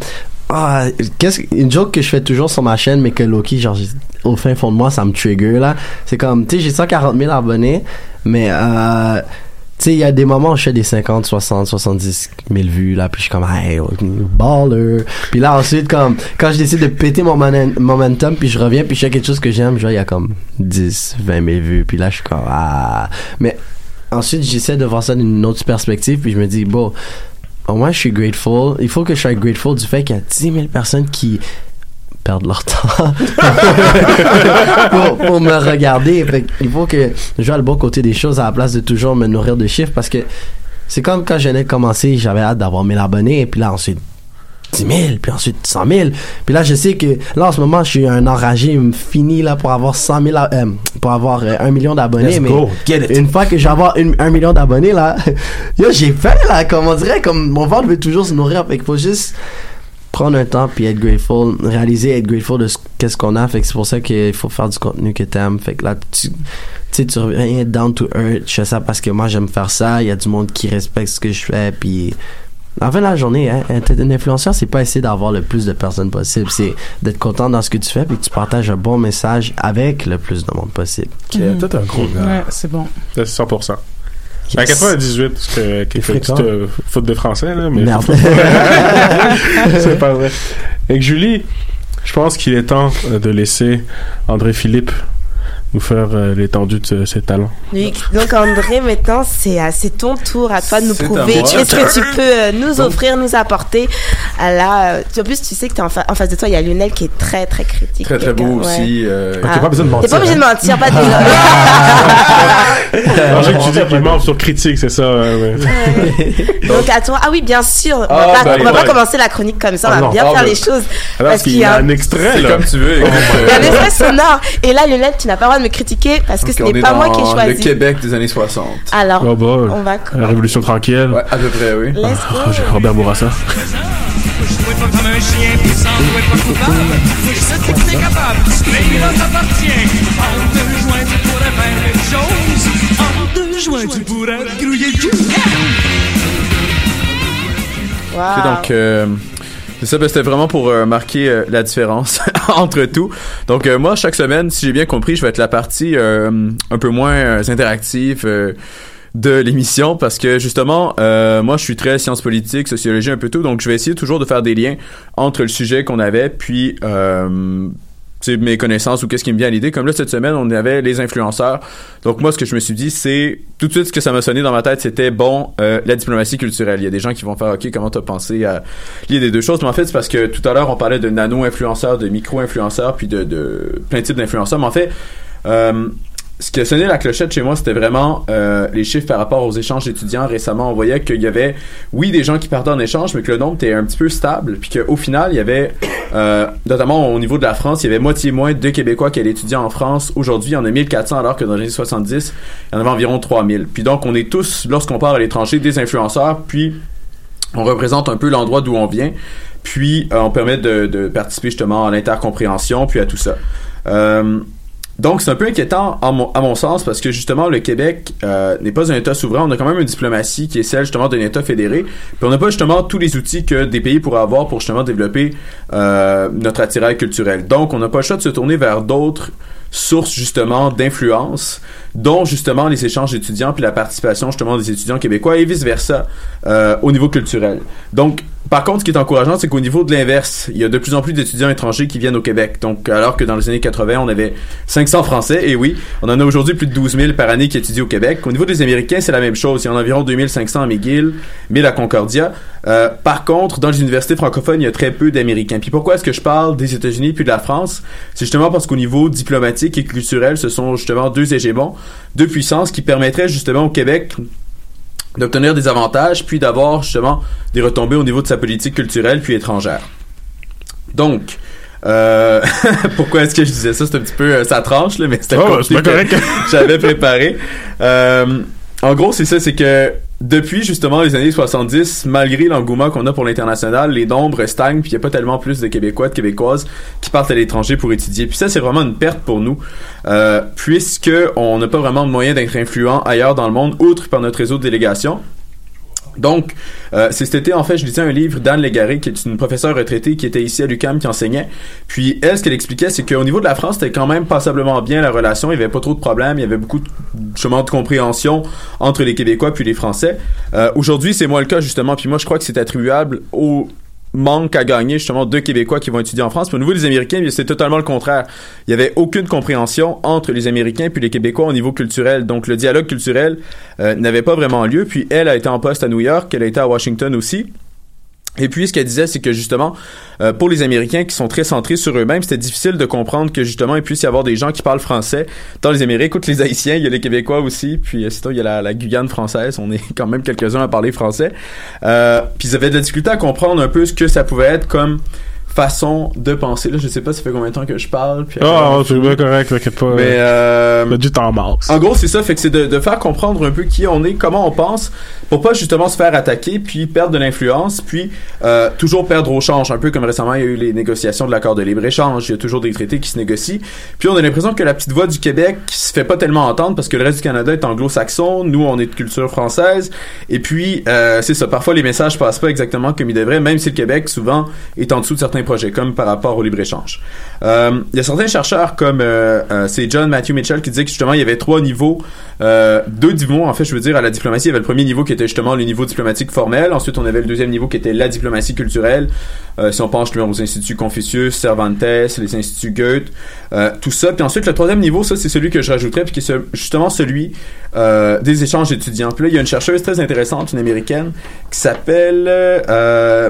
ah, qu'est-ce une joke que je fais toujours sur ma chaîne mais que Loki genre au fin fond de moi ça me trigger là. C'est comme tu sais j'ai 140 000 abonnés mais euh sais, il y a des moments où je fais des 50, 60, 70 000 vues, là, puis je suis comme, hey, baller. Puis là, ensuite, comme, quand je décide de péter mon momentum, puis je reviens, puis je fais quelque chose que j'aime, genre, il y a comme 10, 20 000 vues, puis là, je suis comme, ah. Mais ensuite, j'essaie de voir ça d'une autre perspective, puis je me dis, bon, au moins, je suis grateful. Il faut que je sois grateful du fait qu'il y a 10 000 personnes qui perdent leur temps (laughs) pour, pour me regarder. Fait il faut que je vois le bon côté des choses à la place de toujours me nourrir de chiffres parce que c'est comme quand je venais de commencer, j'avais hâte d'avoir 1000 abonnés et puis là ensuite 10 000, puis ensuite 100 000. Puis là, je sais que là, en ce moment, je suis un enragé fini là pour avoir 100 000, euh, pour avoir euh, un million d'abonnés. Mais
go,
une fois que je vais avoir une- million d'abonnés là, (laughs) yo, j'ai faim là, comme on dirait, comme mon ventre veut toujours se nourrir. Fait qu'il faut juste prendre un temps puis être grateful, réaliser, être grateful de ce qu'est-ce qu'on a. Fait que c'est pour ça qu'il faut faire du contenu que t'aimes. Fait que là, tu, tu sais, tu reviens down to earth. Je fais ça parce que moi, j'aime faire ça. Il y a du monde qui respecte ce que je fais. Puis, la fin de la journée, hein, être un influenceur, c'est pas essayer d'avoir le plus de personnes possible. C'est d'être content dans ce que tu fais puis que tu partages un bon message avec le plus de monde possible.
Toi, t'es un gros gars.
Ouais, c'est bon.
C'est 100%. À
Yes.
98, parce que
fréquent.
petites euh, fautes de français, là, mais.
Merde. (laughs)
c'est pas vrai. Et que Julie, je pense qu'il est temps euh, de laisser André Philippe nous faire euh, l'étendue de ses talents.
Donc André, maintenant c'est à- c'est ton tour à toi de nous
à
prouver qu'est-ce que tu peux euh, nous offrir, nous apporter. Ah Là, euh, en plus tu sais que t'es en, fa- en face de toi, il y a Lionel qui est très très critique.
Très très beau
ouais.
aussi. euh,
Ok, pas besoin de
T'es
mentir.
pas obligé de
hein.
mentir, pas de (laughs)
j'ai que tu dis qu'il ment sur critique, c'est ça. ouais, ouais.
Donc à toi, ah oui, bien sûr. On va
Ah,
pas,
bah,
on va pas commencer la chronique comme ça. On
Ah
va
non.
bien
Ah,
faire
bah.
les choses
Alors,
parce qu'il y
a un extrait, là.
comme tu veux. écoute,
il y a un
euh,
extrait sonore. Et là, Lionel, tu n'as pas le droit de me critiquer parce que ce n'est
est
pas moi qui ai
le
choisi.
Québec des années 60.
Alors,
Oh, bah,
on va.
La Révolution tranquille.
Ouais, à peu près, oui.
Let's
Oh, Robert Bourassa.
Jouer pas comme un chien, puis sans jouer pas coupable. Oui, je sais que t'es capable, mais il t'appartient. En deux joints, tu pourrais faire quelque chose. En deux joints, tu pourrais te grouiller le cul.
Wow.
Ok, donc, euh, c'est ça, ben, c'était vraiment pour euh, marquer euh, la différence (laughs) entre tout. Donc, euh, moi, chaque semaine, si j'ai bien compris, je vais être la partie euh, un peu moins interactive de l'émission parce que, justement, euh, moi, je suis très sciences politiques, sociologie, un peu tout, donc je vais essayer toujours de faire des liens entre le sujet qu'on avait, puis... Euh, mes connaissances ou qu'est-ce qui me vient à l'idée. Comme là, cette semaine, on avait les influenceurs. Donc, moi, ce que je me suis dit, c'est tout de suite ce que ça m'a sonné dans ma tête, c'était bon, euh, la diplomatie culturelle. Il y a des gens qui vont faire, OK, comment t'as pensé à lier des deux choses? Mais en fait, c'est parce que tout à l'heure, on parlait de nano-influenceurs, de micro-influenceurs, puis de, de plein de types d'influenceurs. Mais en fait, euh, ce qui a sonné la clochette chez moi, c'était vraiment euh, les chiffres par rapport aux échanges d'étudiants. Récemment, on voyait qu'il y avait, oui, des gens qui partaient en échange, mais que le nombre était un petit peu stable. Puis qu'au final, il y avait, euh, notamment au niveau de la France, il y avait moitié moins de Québécois qui allaient étudier en France. Aujourd'hui, il y en a 1400, alors que dans les années 70, il y en avait environ 3000. Puis donc, on est tous, lorsqu'on part à l'étranger, des influenceurs, puis on représente un peu l'endroit d'où on vient. Puis, euh, on permet de, de participer justement à l'intercompréhension, puis à tout ça. Euh, donc, c'est un peu inquiétant à mon, sens parce que justement, le Québec euh, n'est pas un État souverain. On a quand même une diplomatie qui est celle justement d'un État fédéré. Puis on n'a pas justement tous les outils que des pays pourraient avoir pour justement développer euh, notre attirail culturel. Donc, on n'a pas le choix de se tourner vers d'autres sources justement d'influence, dont justement les échanges d'étudiants puis la participation justement des étudiants québécois et vice versa euh, au niveau culturel. Donc par contre, ce qui est encourageant, c'est qu'au niveau de l'inverse, il y a de plus en plus d'étudiants étrangers qui viennent au Québec. Donc, alors que dans les années 80, on avait 500 Français, et oui, on en a aujourd'hui plus de 12 000 par année qui étudient au Québec. Au niveau des Américains, c'est la même chose. Il y en a environ 2500 à McGill, 1000 à Concordia. Euh, par contre, dans les universités francophones, il y a très peu d'Américains. Puis pourquoi est-ce que je parle des États-Unis puis de la France? C'est justement parce qu'au niveau diplomatique et culturel, ce sont justement deux hégémons, deux puissances qui permettraient justement au Québec d'obtenir des avantages, puis d'avoir justement des retombées au niveau de sa politique culturelle puis étrangère. Donc, euh, (laughs) pourquoi est-ce que je disais ça? C'est un petit peu, euh, ça tranche, là, mais c'était
Oh, correct. (laughs)
j'avais préparé. Euh, en gros, c'est ça, c'est que depuis justement les années 70, malgré l'engouement qu'on a pour l'international, les nombres stagnent, puis il n'y a pas tellement plus de Québécois, de Québécoises qui partent à l'étranger pour étudier. Puis ça, c'est vraiment une perte pour nous, euh, puisque on n'a pas vraiment de moyen d'être influent ailleurs dans le monde, outre par notre réseau de délégation. Donc, euh, c'est cet été, en fait, je lisais un livre d'Anne Légaré, qui est une professeure retraitée qui était ici à l'UQAM, qui enseignait. Puis, elle, ce qu'elle expliquait, c'est qu'au niveau de la France, c'était quand même passablement bien la relation. Il y avait pas trop de problèmes. Il y avait beaucoup, de, justement, de compréhension entre les Québécois puis les Français. Euh, Aujourd'hui, c'est moins le cas, justement. Puis moi, je crois que c'est attribuable au manque à gagner justement deux Québécois qui vont étudier en France. Au niveau des Américains, c'est totalement le contraire. Il y avait aucune compréhension entre les Américains puis les Québécois au niveau culturel. Donc le dialogue culturel euh, n'avait pas vraiment lieu. Puis elle a été en poste à New York, elle a été à Washington aussi. Et puis, ce qu'elle disait, c'est que justement, euh, pour les Américains qui sont très centrés sur eux-mêmes, c'était difficile de comprendre que justement, il puisse y avoir des gens qui parlent français. Dans les Amériques, écoute les Haïtiens, il y a les Québécois aussi, puis euh, sinon, il y a la, la Guyane française. On est quand même quelques-uns à parler français. Euh, puis ils avaient de la difficulté à comprendre un peu ce que ça pouvait être comme façon de penser. Là, je sais pas, ça fait combien de temps que je parle. Puis
Ah, c'est bien correct, t'inquiète pas.
Mais euh,
du temps max.
en gros, c'est ça, fait que c'est de, de faire comprendre un peu qui on est, comment on pense, pour pas justement se faire attaquer, puis perdre de l'influence, puis euh, toujours perdre au change, un peu comme récemment il y a eu les négociations de l'accord de libre-échange, il y a toujours des traités qui se négocient, puis on a l'impression que la petite voix du Québec se fait pas tellement entendre parce que le reste du Canada est anglo-saxon, nous on est de culture française, et puis euh, c'est ça, parfois les messages passent pas exactement comme ils devraient, même si le Québec souvent est en dessous de certains projets, comme par rapport au libre-échange. Euh, il y a certains chercheurs comme euh, euh, c'est John Matthew Mitchell qui disait que justement il y avait trois niveaux, euh, deux niveaux en fait je veux dire à la diplomatie. Il y avait le premier niveau qui était justement le niveau diplomatique formel. Ensuite on avait le deuxième niveau qui était la diplomatie culturelle. Euh, si on pense aux instituts Confucius, Cervantes, les instituts Goethe, euh, tout ça. Puis ensuite le troisième niveau ça c'est celui que je rajouterais puis qui est justement celui euh, des échanges étudiants. Puis là il y a une chercheuse très intéressante, une américaine qui s'appelle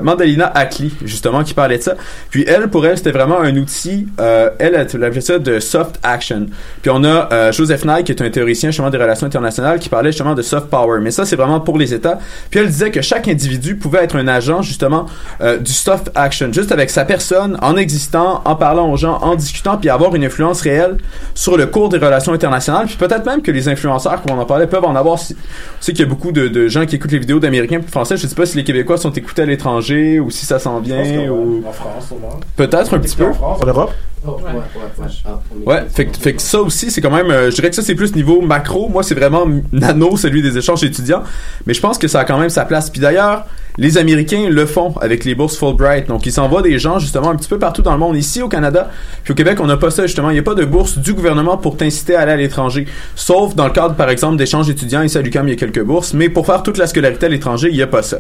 Mandalina Ackley justement qui parlait de ça. Puis elle pour elle c'était vraiment un outil. elle elle appelait ça de soft action. Puis on a Joseph Nye qui est un théoricien justement des relations internationales qui parlait justement de soft power. Mais ça c'est vraiment pour les États. Puis elle disait que chaque individu pouvait être un agent justement euh, du soft action, juste avec sa personne, en existant, en parlant aux gens, en discutant, puis avoir une influence réelle sur le cours des relations internationales. Puis peut-être même que les influenceurs, comme on en parlait, peuvent en avoir. Si- On sait qu'il y a beaucoup de, de gens qui écoutent les vidéos d'Américains et de Français. Je sais pas si les Québécois sont écoutés à l'étranger ou si ça s'en vient ou
En France, au moins.
peut-être un petit peu.
En Europe?
Ouais, fait, que- fait que ça aussi, c'est quand même, euh, je dirais que ça c'est plus niveau macro. Moi, c'est vraiment nano, celui des échanges étudiants. Mais je pense que ça a quand même sa place. Puis d'ailleurs, les Américains le font avec les bourses Fulbright. Donc, ils s'envoient des gens justement un petit peu partout dans le monde. Ici au Canada, puis au Québec, on n'a pas ça justement. Il n'y a pas de bourse du gouvernement pour t'inciter à aller à l'étranger. Sauf dans le cadre, par exemple, d'échanges étudiants. Ici à l'UQAM, il y a quelques bourses. Mais pour faire toute la scolarité à l'étranger, il n'y a pas ça.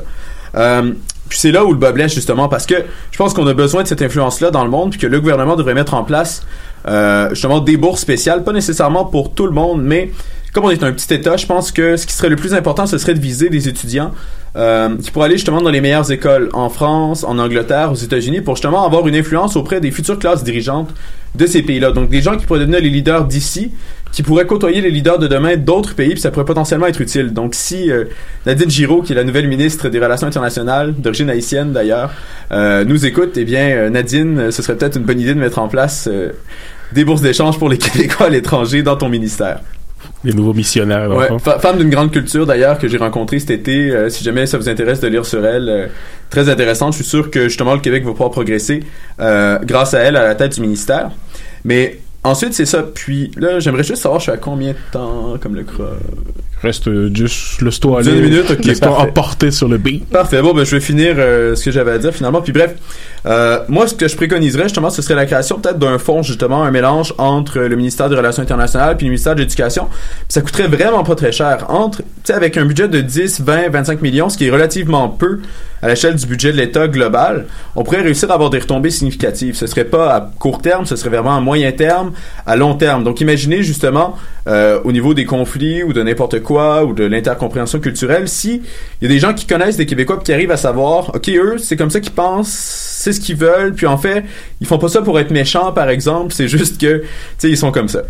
Euh, puis c'est là où le bas blesse justement parce que je pense qu'on a besoin de cette influence-là dans le monde puis que le gouvernement devrait mettre en place euh, justement des bourses spéciales, pas nécessairement pour tout le monde, mais comme on est un petit État, je pense que ce qui serait le plus important, ce serait de viser des étudiants euh, qui pourraient aller justement dans les meilleures écoles en France, en Angleterre, aux États-Unis, pour justement avoir une influence auprès des futures classes dirigeantes de ces pays-là. Donc des gens qui pourraient devenir les leaders d'ici, qui pourrait côtoyer les leaders de demain d'autres pays, puis ça pourrait potentiellement être utile. Donc si euh, Nadine Giraud, qui est la nouvelle ministre des Relations internationales, d'origine haïtienne d'ailleurs, euh, nous écoute, eh bien euh, Nadine, euh, ce serait peut-être une bonne idée de mettre en place euh, des bourses d'échange pour les (laughs) Québécois à l'étranger dans ton ministère.
Les nouveaux missionnaires.
Ouais, femme d'une grande culture d'ailleurs que j'ai rencontrée cet été. euh, si jamais ça vous intéresse de lire sur elle, euh, très intéressante. Je suis sûr que justement le Québec va pouvoir progresser euh, grâce à elle à la tête du ministère. Mais ensuite c'est ça. Puis là j'aimerais juste savoir je suis à combien de temps comme le
Reste euh, juste le
Dix
aller.
minutes, ok,
emporter sur le beat.
Parfait. Bon, ben, je vais finir euh, ce que j'avais à dire finalement. Puis bref, euh, moi, ce que je préconiserais justement, ce serait la création peut-être d'un fonds, justement, un mélange entre le ministère des Relations internationales puis le ministère de l'Éducation. Ça coûterait vraiment pas très cher. Entre, tu sais, avec un budget de 10, 20, 25 millions, ce qui est relativement peu à l'échelle du budget de l'État global, on pourrait réussir à avoir des retombées significatives. Ce serait pas à court terme, ce serait vraiment à moyen terme, à long terme. Donc imaginez justement euh, au niveau des conflits ou de n'importe quoi ou de l'intercompréhension culturelle, si il y a des gens qui connaissent des Québécois qui arrivent à savoir, ok eux c'est comme ça qu'ils pensent, c'est ce qu'ils veulent, puis en fait ils font pas ça pour être méchants par exemple, c'est juste que tu sais ils sont comme ça.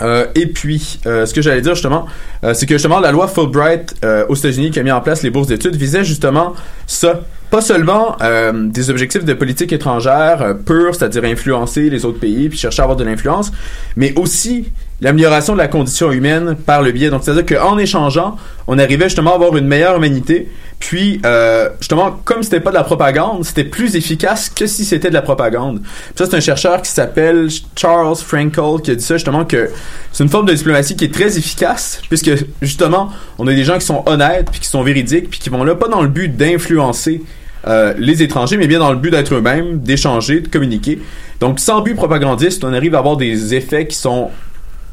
Euh, et puis, euh, ce que j'allais dire justement, euh, c'est que justement la loi Fulbright aux États-Unis qui a mis en place les bourses d'études visait justement ça. Pas seulement des objectifs de politique étrangère purs, c'est-à-dire influencer les autres pays puis chercher à avoir de l'influence, mais aussi l'amélioration de la condition humaine par le biais. Donc, c'est-à-dire qu'en échangeant, on arrivait justement à avoir une meilleure humanité. Puis, euh, justement, comme c'était pas de la propagande, c'était plus efficace que si c'était de la propagande. Puis ça, c'est un chercheur qui s'appelle Charles Frankel qui a dit ça justement que c'est une forme de diplomatie qui est très efficace puisque justement, on a des gens qui sont honnêtes puis qui sont véridiques puis qui vont là pas dans le but d'influencer euh, les étrangers, mais bien dans le but d'être eux-mêmes, d'échanger, de communiquer. Donc, sans but propagandiste, on arrive à avoir des effets qui sont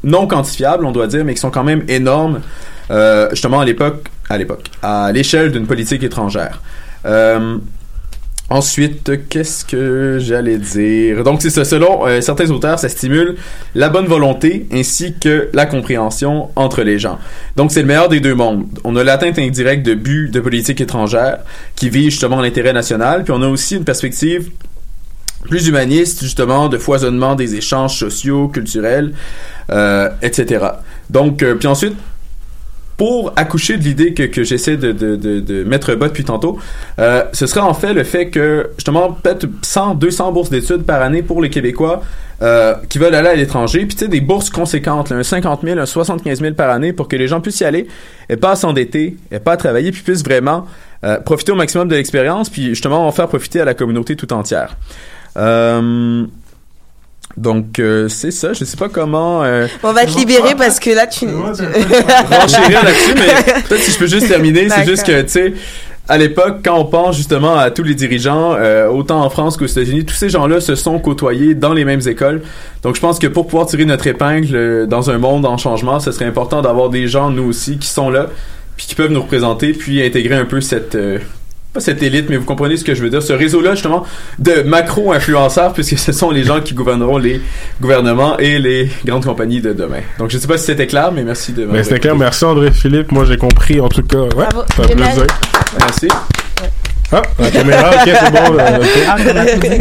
non quantifiables, on doit dire, mais qui sont quand même énormes, euh, justement à l'époque, à l'époque, à l'échelle d'une politique étrangère. Euh, ensuite, qu'est-ce que j'allais dire? Donc c'est. Selon euh, certains auteurs, ça stimule la bonne volonté ainsi que la compréhension entre les gens. Donc c'est le meilleur des deux mondes. On a l'atteinte indirecte de buts de politique étrangère qui vise justement l'intérêt national, puis on a aussi une perspective plus humaniste, justement, de foisonnement des échanges sociaux, culturels, euh, etc. Donc, euh, puis ensuite, pour accoucher de l'idée que, que j'essaie de, de, de, de mettre bas depuis tantôt, euh, ce serait en fait le fait que, justement, peut-être 100, 200 bourses d'études par année pour les Québécois euh, qui veulent aller à l'étranger, puis tu sais, des bourses conséquentes, là, un 50 000, un 75 000 par année pour que les gens puissent y aller et pas s'endetter, et pas travailler, puis puissent vraiment euh, profiter au maximum de l'expérience, puis justement en faire profiter à la communauté tout entière. Euh, donc euh, c'est ça, je sais pas comment. euh,
On va te libérer parce que là, tu. (laughs) (laughs)
renchérir là-dessus, mais (laughs) peut-être si je peux juste terminer, c'est juste que, tu sais, à l'époque, quand on pense justement à tous les dirigeants, euh, autant en France qu'aux États-Unis, tous ces gens-là se sont côtoyés dans les mêmes écoles. Donc, je pense que pour pouvoir tirer notre épingle euh, dans un monde en changement, ce serait important d'avoir des gens, nous aussi, qui sont là, puis qui peuvent nous représenter, puis intégrer un peu cette... pas cette élite, mais vous comprenez ce que je veux dire. Ce réseau-là, justement, de macro-influenceurs, puisque ce sont les gens qui gouverneront les gouvernements et les grandes compagnies de demain. Donc, je sais pas si c'était clair, mais merci de m'avoir
c'était clair. Merci André Philippe. Moi, j'ai compris. En tout cas, ouais.
Bravo.
Ça fait
Lionel.
plaisir.
Merci.
Ah, la caméra, ok, c'est bon. euh, ok.
Ah, qu'on a applaudi.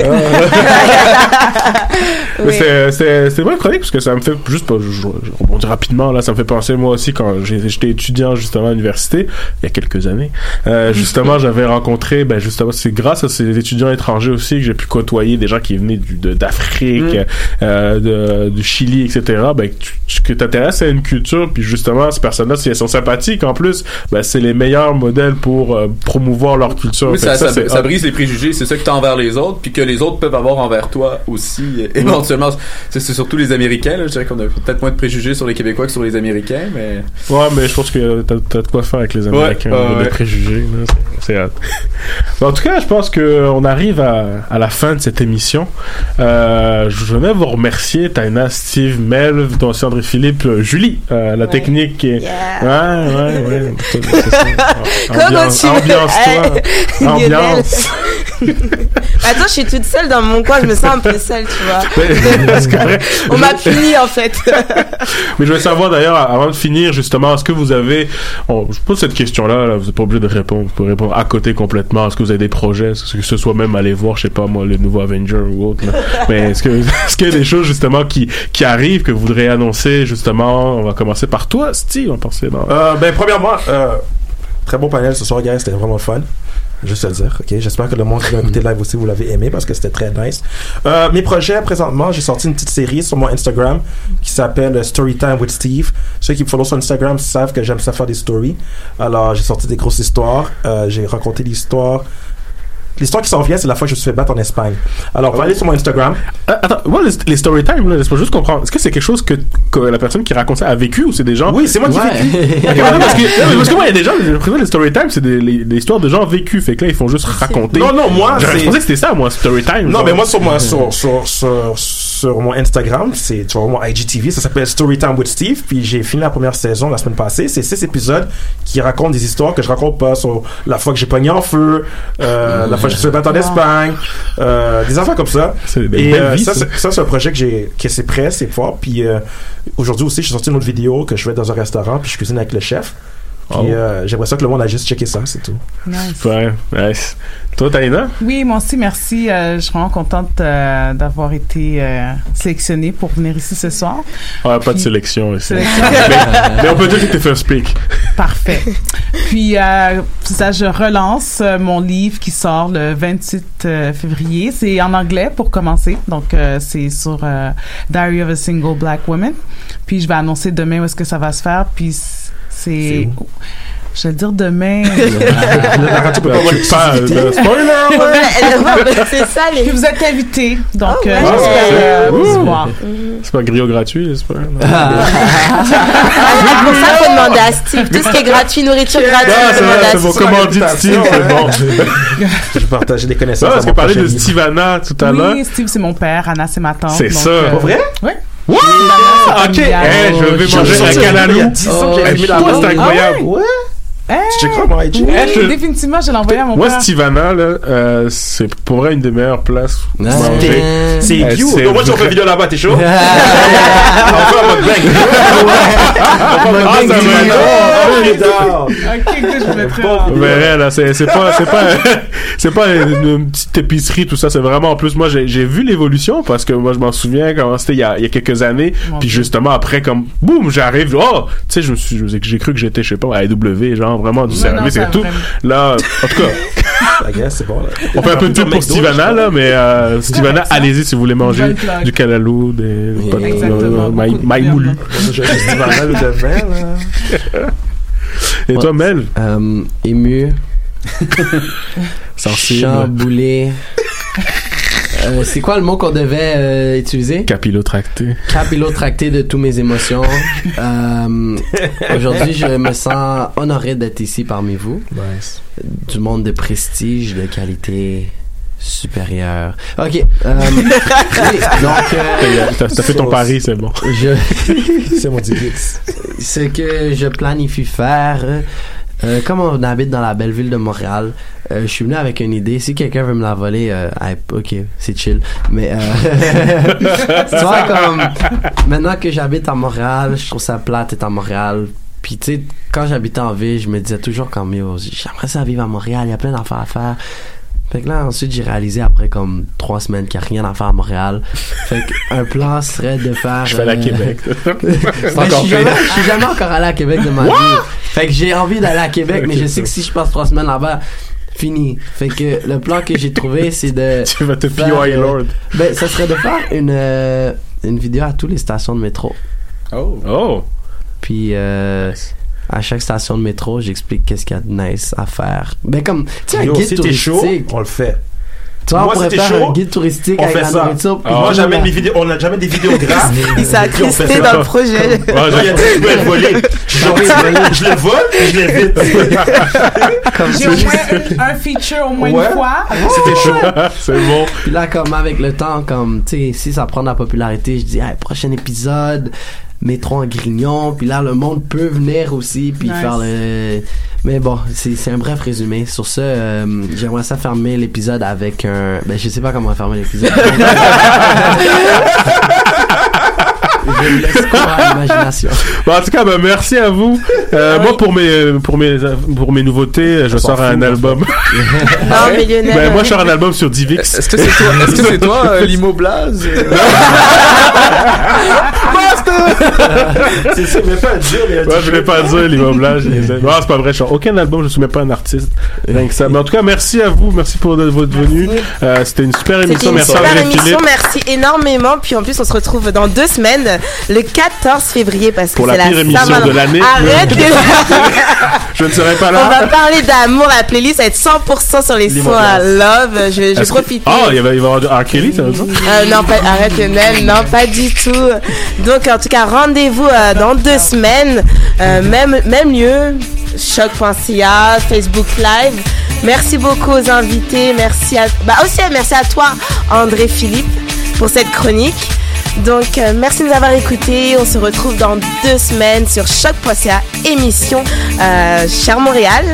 Mais
Oui.
c'est- c'est c'est vrai chronique parce que ça me fait juste je, je rebondis rapidement là ça me fait penser moi aussi quand j'ai- j'étais étudiant justement à l'université il y a quelques années euh, justement j'avais rencontré ben justement c'est grâce à ces étudiants étrangers aussi que j'ai pu côtoyer des gens qui venaient du- de- d'Afrique
Mm.
euh, de, du Chili etc ben que tu que t'intéresses à une culture puis justement ces personnes là si elles sont sympathiques en plus ben c'est les meilleurs modèles pour euh, promouvoir leur culture
Oui, ça, brise les préjugés. C'est ça que t'as envers les autres, puis que les autres peuvent avoir envers toi aussi, euh, éventuellement. C'est c'est surtout les Américains, là. Je dirais qu'on a peut-être moins de préjugés sur les Québécois que sur les Américains, mais...
Ouais, mais je pense que t'as, de quoi faire avec les Américains,
Ouais,
des
ouais.
préjugés. c'est, (laughs) en tout cas, je pense que on arrive à, à la fin de cette émission. Euh, je venais vous remercier, Taina, Steve, Mel, toi aussi André Philippe, euh, Julie, euh, la technique. Qui est... Ouais, ouais, ouais. (laughs) Ambiance-toi. Ambiance.
Attends, je suis toute seule dans mon coin, je me sens un peu seule, tu vois. (laughs)
C'est correct.
On m'a puni en fait. (laughs)
Mais je voulais savoir d'ailleurs, avant de finir, justement, est-ce que vous avez. je pose cette question-là, là, vous n'êtes pas obligé de répondre. Vous pouvez répondre à côté complètement. Est-ce que vous avez des projets? Est-ce que ce soit même aller voir, je sais pas moi, le nouveau Avenger ou autre là? Mais est-ce que (laughs) est-ce qu'il y a des choses justement qui, qui arrivent que vous voudriez annoncer justement? On va commencer par toi, Steve. On passer dans.
Euh, ben, premièrement, euh, très bon panel ce soir, guys. C'était vraiment fun. Juste à le dire, ok? J'espère que le monde qui va écouter le live aussi, vous l'avez aimé parce que c'était très nice. Euh, mes projets, présentement, j'ai sorti une petite série sur mon Instagram qui s'appelle Storytime with Steve. Ceux qui me follow sur Instagram savent que j'aime ça faire des stories. Alors, j'ai sorti des grosses histoires. Euh, j'ai raconté l'histoire. L'histoire qui s'en vient, c'est la fois que je me suis fait battre en Espagne. Alors, on va aller sur mon Instagram.
Ah, attends, moi, les, les story time, là, laisse-moi juste comprendre. Est-ce que c'est quelque chose que, que la personne qui raconte ça a vécu ou c'est des gens
Oui, c'est moi qui
Ouais.
vécu. (laughs)
Ok, ouais, parce, que, non, mais parce que moi, il y a des gens, j'ai l'impression que les story time, c'est des, les- des histoires de gens vécus. Fait que là, ils font juste raconter.
Non, non, moi,
Je
c'est-
pensais que c'était ça, moi, story time.
Non,
genre.
mais moi, sur, moi, sur, sur, sur, mon Instagram, c'est, tu vois, mon IGTV, ça s'appelle Storytime with Steve, puis j'ai fini la première saison la semaine passée. C'est six épisodes qui racontent des histoires que je raconte pas sur la fois que j'ai pogné en feu, euh, la fois que je suis battu en Espagne, euh, des affaires comme ça. Et euh, ça,
ça.
c'est, ça, c'est un projet que j'ai, que c'est prêt, c'est fort. Puis aujourd'hui aussi, j'ai sorti une autre vidéo que je fais dans un restaurant, puis je cuisine avec le chef. Puis
Oh.
euh, j'aimerais ça que le monde a juste checké ça, c'est tout.
Nice.
Ouais, nice. Toi, Taïna?
Oui, moi aussi, merci. Euh, je suis vraiment contente euh, d'avoir été euh, sélectionnée pour venir ici ce soir.
Ouais, pas de
Puis-
sélection ici.
Sélection. (laughs)
mais, mais on peut dire que t'es first pick.
Parfait. Puis, euh, ça, je relance euh, mon livre qui sort le 28 euh, février. C'est en anglais pour commencer. Donc, euh, c'est sur euh, Diary of a Single Black Woman. Puis, je vais annoncer demain où est-ce que ça va se faire. Puis, c'est... Je vais le dire demain. (laughs)
La radio peut pas avoir l'exclusivité.
spoiler
c'est ça les.
Puis, vous êtes invités. Donc,
Oh, ouais.
euh, j'espère euh, vous voir.
C'est pas griot gratuit, j'espère. non? (laughs)
Ah, pour ça, faut demander à Steve. Tout ce qui est gratuit, nourriture gratuite,
Ah, c'est
à
c'est mon
Steve.
commandit de Steve, c'est bon. (laughs)
Je partage des connaissances.
Non, parce que parler de
livre.
Stivana tout à l'heure.
Oui, Steve, c'est mon père. Anna, c'est ma tante.
C'est ça.
euh,
Pour vrai?
Oui.
Wow! Ok, hey, je vais manger un canalou.
Il y a 10 ans que j'avais mis la
Toi,
main.
c'est incroyable.
Ouais.
Hey!
Tu mon IG?
Oui,
je-
définitivement, je l'ai envoyé à mon
Moi,
père.
Stivana, là, euh, c'est pour vrai une des meilleures places pour
Ah,
manger.
C'est
Euh,
Donc, moi, si on fait vidéo là-bas, t'es chaud? (laughs) On fait un mode bang. (laughs)
Ah, ça va être bon.
Ok, que je mettrai
Bon,
Mais là, c'est c'est pas c'est pas (laughs) c'est pas une, une petite épicerie tout ça, c'est vraiment en plus moi j'ai j'ai vu l'évolution parce que moi je m'en souviens quand c'était il y a, il y a quelques années, puis justement après comme boum, j'arrive oh, tu sais je me suis je- j'ai cru que j'étais je sais pas à AW genre vraiment du service
non,
et tout.
vraiment.
Là en (laughs) tout cas,
I guess, c'est bon, là.
on fait un peu de pour Stivana là mais euh, Stivana allez-y si vous voulez manger du calalou, des euh, maï-
beaucoup de
maï
viande.
moulu.
Je vais juste dire mal de vin, là.
Et toi Mel,
Euh, ému, (laughs)
sensible,
chamboulé. Euh, c'est quoi le mot qu'on devait euh, utiliser?
capillotracté.
Capillotracté de toutes mes émotions. Euh, Aujourd'hui, je me sens honoré d'être ici parmi vous.
Nice.
Du monde de prestige, de qualité supérieure. Ok. euh, oui, donc, euh,
T'as fait ton pari, c'est bon.
je,
C'est mon Digix.
ce que je planifie faire, euh, comme on habite dans la belle ville de Montréal, euh, je suis venu avec une idée. Si quelqu'un veut me la voler, euh, ok, c'est chill. Mais euh, (laughs) tu vois, comme maintenant que j'habite à Montréal, je trouve ça plate d'être à Montréal. Puis tu sais, quand j'habitais en ville, je me disais toujours comme yo, j'aimerais ça vivre à Montréal. Il y a plein d'affaires à faire. Fait que là, ensuite, j'ai réalisé après comme trois semaines qu'il n'y a rien à faire à Montréal. Fait qu'un plan serait de faire.
Je fais la
euh,
Québec. (laughs)
ben, je, suis jamais, je suis jamais encore allé à Québec de ma vie. Fait que j'ai envie d'aller à Québec, mais je sais que si je passe trois semaines là-bas, fini. Fait que le plan que j'ai trouvé, c'est de. (laughs)
tu vas te
faire,
POI
euh,
Lord.
Ben, ça serait de faire une, euh, une vidéo à toutes les stations de métro.
Oh.
Oh.
Puis, euh, à chaque station de métro, j'explique qu'est-ce qu'il y a de nice à faire. Ben, comme, tu sais, un
Yo,
guide
si t'es chaud,
touristique.
on le fait.
Tu vois, on pourrait faire
chaud,
un guide touristique
On
avec
fait
la
ça.
nourriture. puis
Moi,
moi,
jamais des vidéos, on n'a jamais des vidéographes.
Il s'est
ça.
dans le projet.
Ouais,
Il a
j'ai-
dit, je le. (laughs) Je vole, puis je l'évite.
J'ai au moins un, un feature au moins
Ouais.
une fois.
C'était chaud. (laughs)
c'est bon.
Puis là, comme avec le temps, comme, tu sais, si ça prend de la popularité, je dis, hey, prochain épisode, métro en grignon, puis là le monde peut venir aussi puis
Nice.
faire le mais bon, c'est c'est un bref résumé. Sur ce, euh, j'aimerais ça fermer l'épisode avec un ben je sais pas comment fermer l'épisode. (laughs) je me laisse quoi à l'imagination.
Bon, en tout cas, ben, merci à vous. Euh, Moi, pour mes, pour mes, pour mes nouveautés, je sors un album. (laughs)
Non, millionnaire.
Ben, moi, je sors un album sur Divix.
Est-ce que c'est toi, est-ce que c'est toi, euh, Limo Blaze? (laughs) (laughs)
c'est ça, mais pas à dire, mais
Ouais, je voulais pas dire l'immeublage. Non, (laughs) c'est pas vrai. Je aucun album, je suis même pas un artiste. Rien que ça. Mais en tout cas, merci à vous. Merci pour votre venue. Euh, C'était une super
C'était
émission.
une
Merci
super émission,
Philippe.
merci énormément. Puis en plus, on se retrouve dans deux semaines, le 14 février, parce que
Pour
c'est
la pire émission de l'année.
Arrête (laughs)
Je ne serai pas
On va
là.
parler d'amour, la playlist va être 100% sur les sons à love. Je vais, je
Est-ce que-
profiter.
Ah, il va il va y avoir du R. Kelly, ça veut dire?
Euh, non, pas, arrête Lionel, non, pas du tout. Donc, en tout cas, rendez-vous euh, dans deux semaines, euh, même, même lieu, choc.ca, Facebook Live. Merci beaucoup aux invités, merci à, bah aussi merci à toi, André Philippe, pour cette chronique. Donc, euh, merci de nous avoir écoutés. On se retrouve dans deux semaines sur choc.ca, émission Cher Montréal.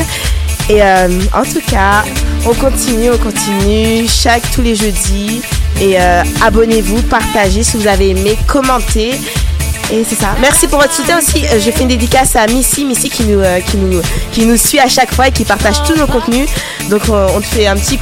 Et en tout cas, on continue, on continue chaque tous les jeudis. Et abonnez-vous, partagez si vous avez aimé, commentez. Et c'est ça. Merci pour votre soutien aussi. Euh, Je fais une dédicace à Missy, Missy qui nous, euh, qui nous, qui nous suit à chaque fois et qui partage tous nos contenus. Donc on, on te fait un petit coucou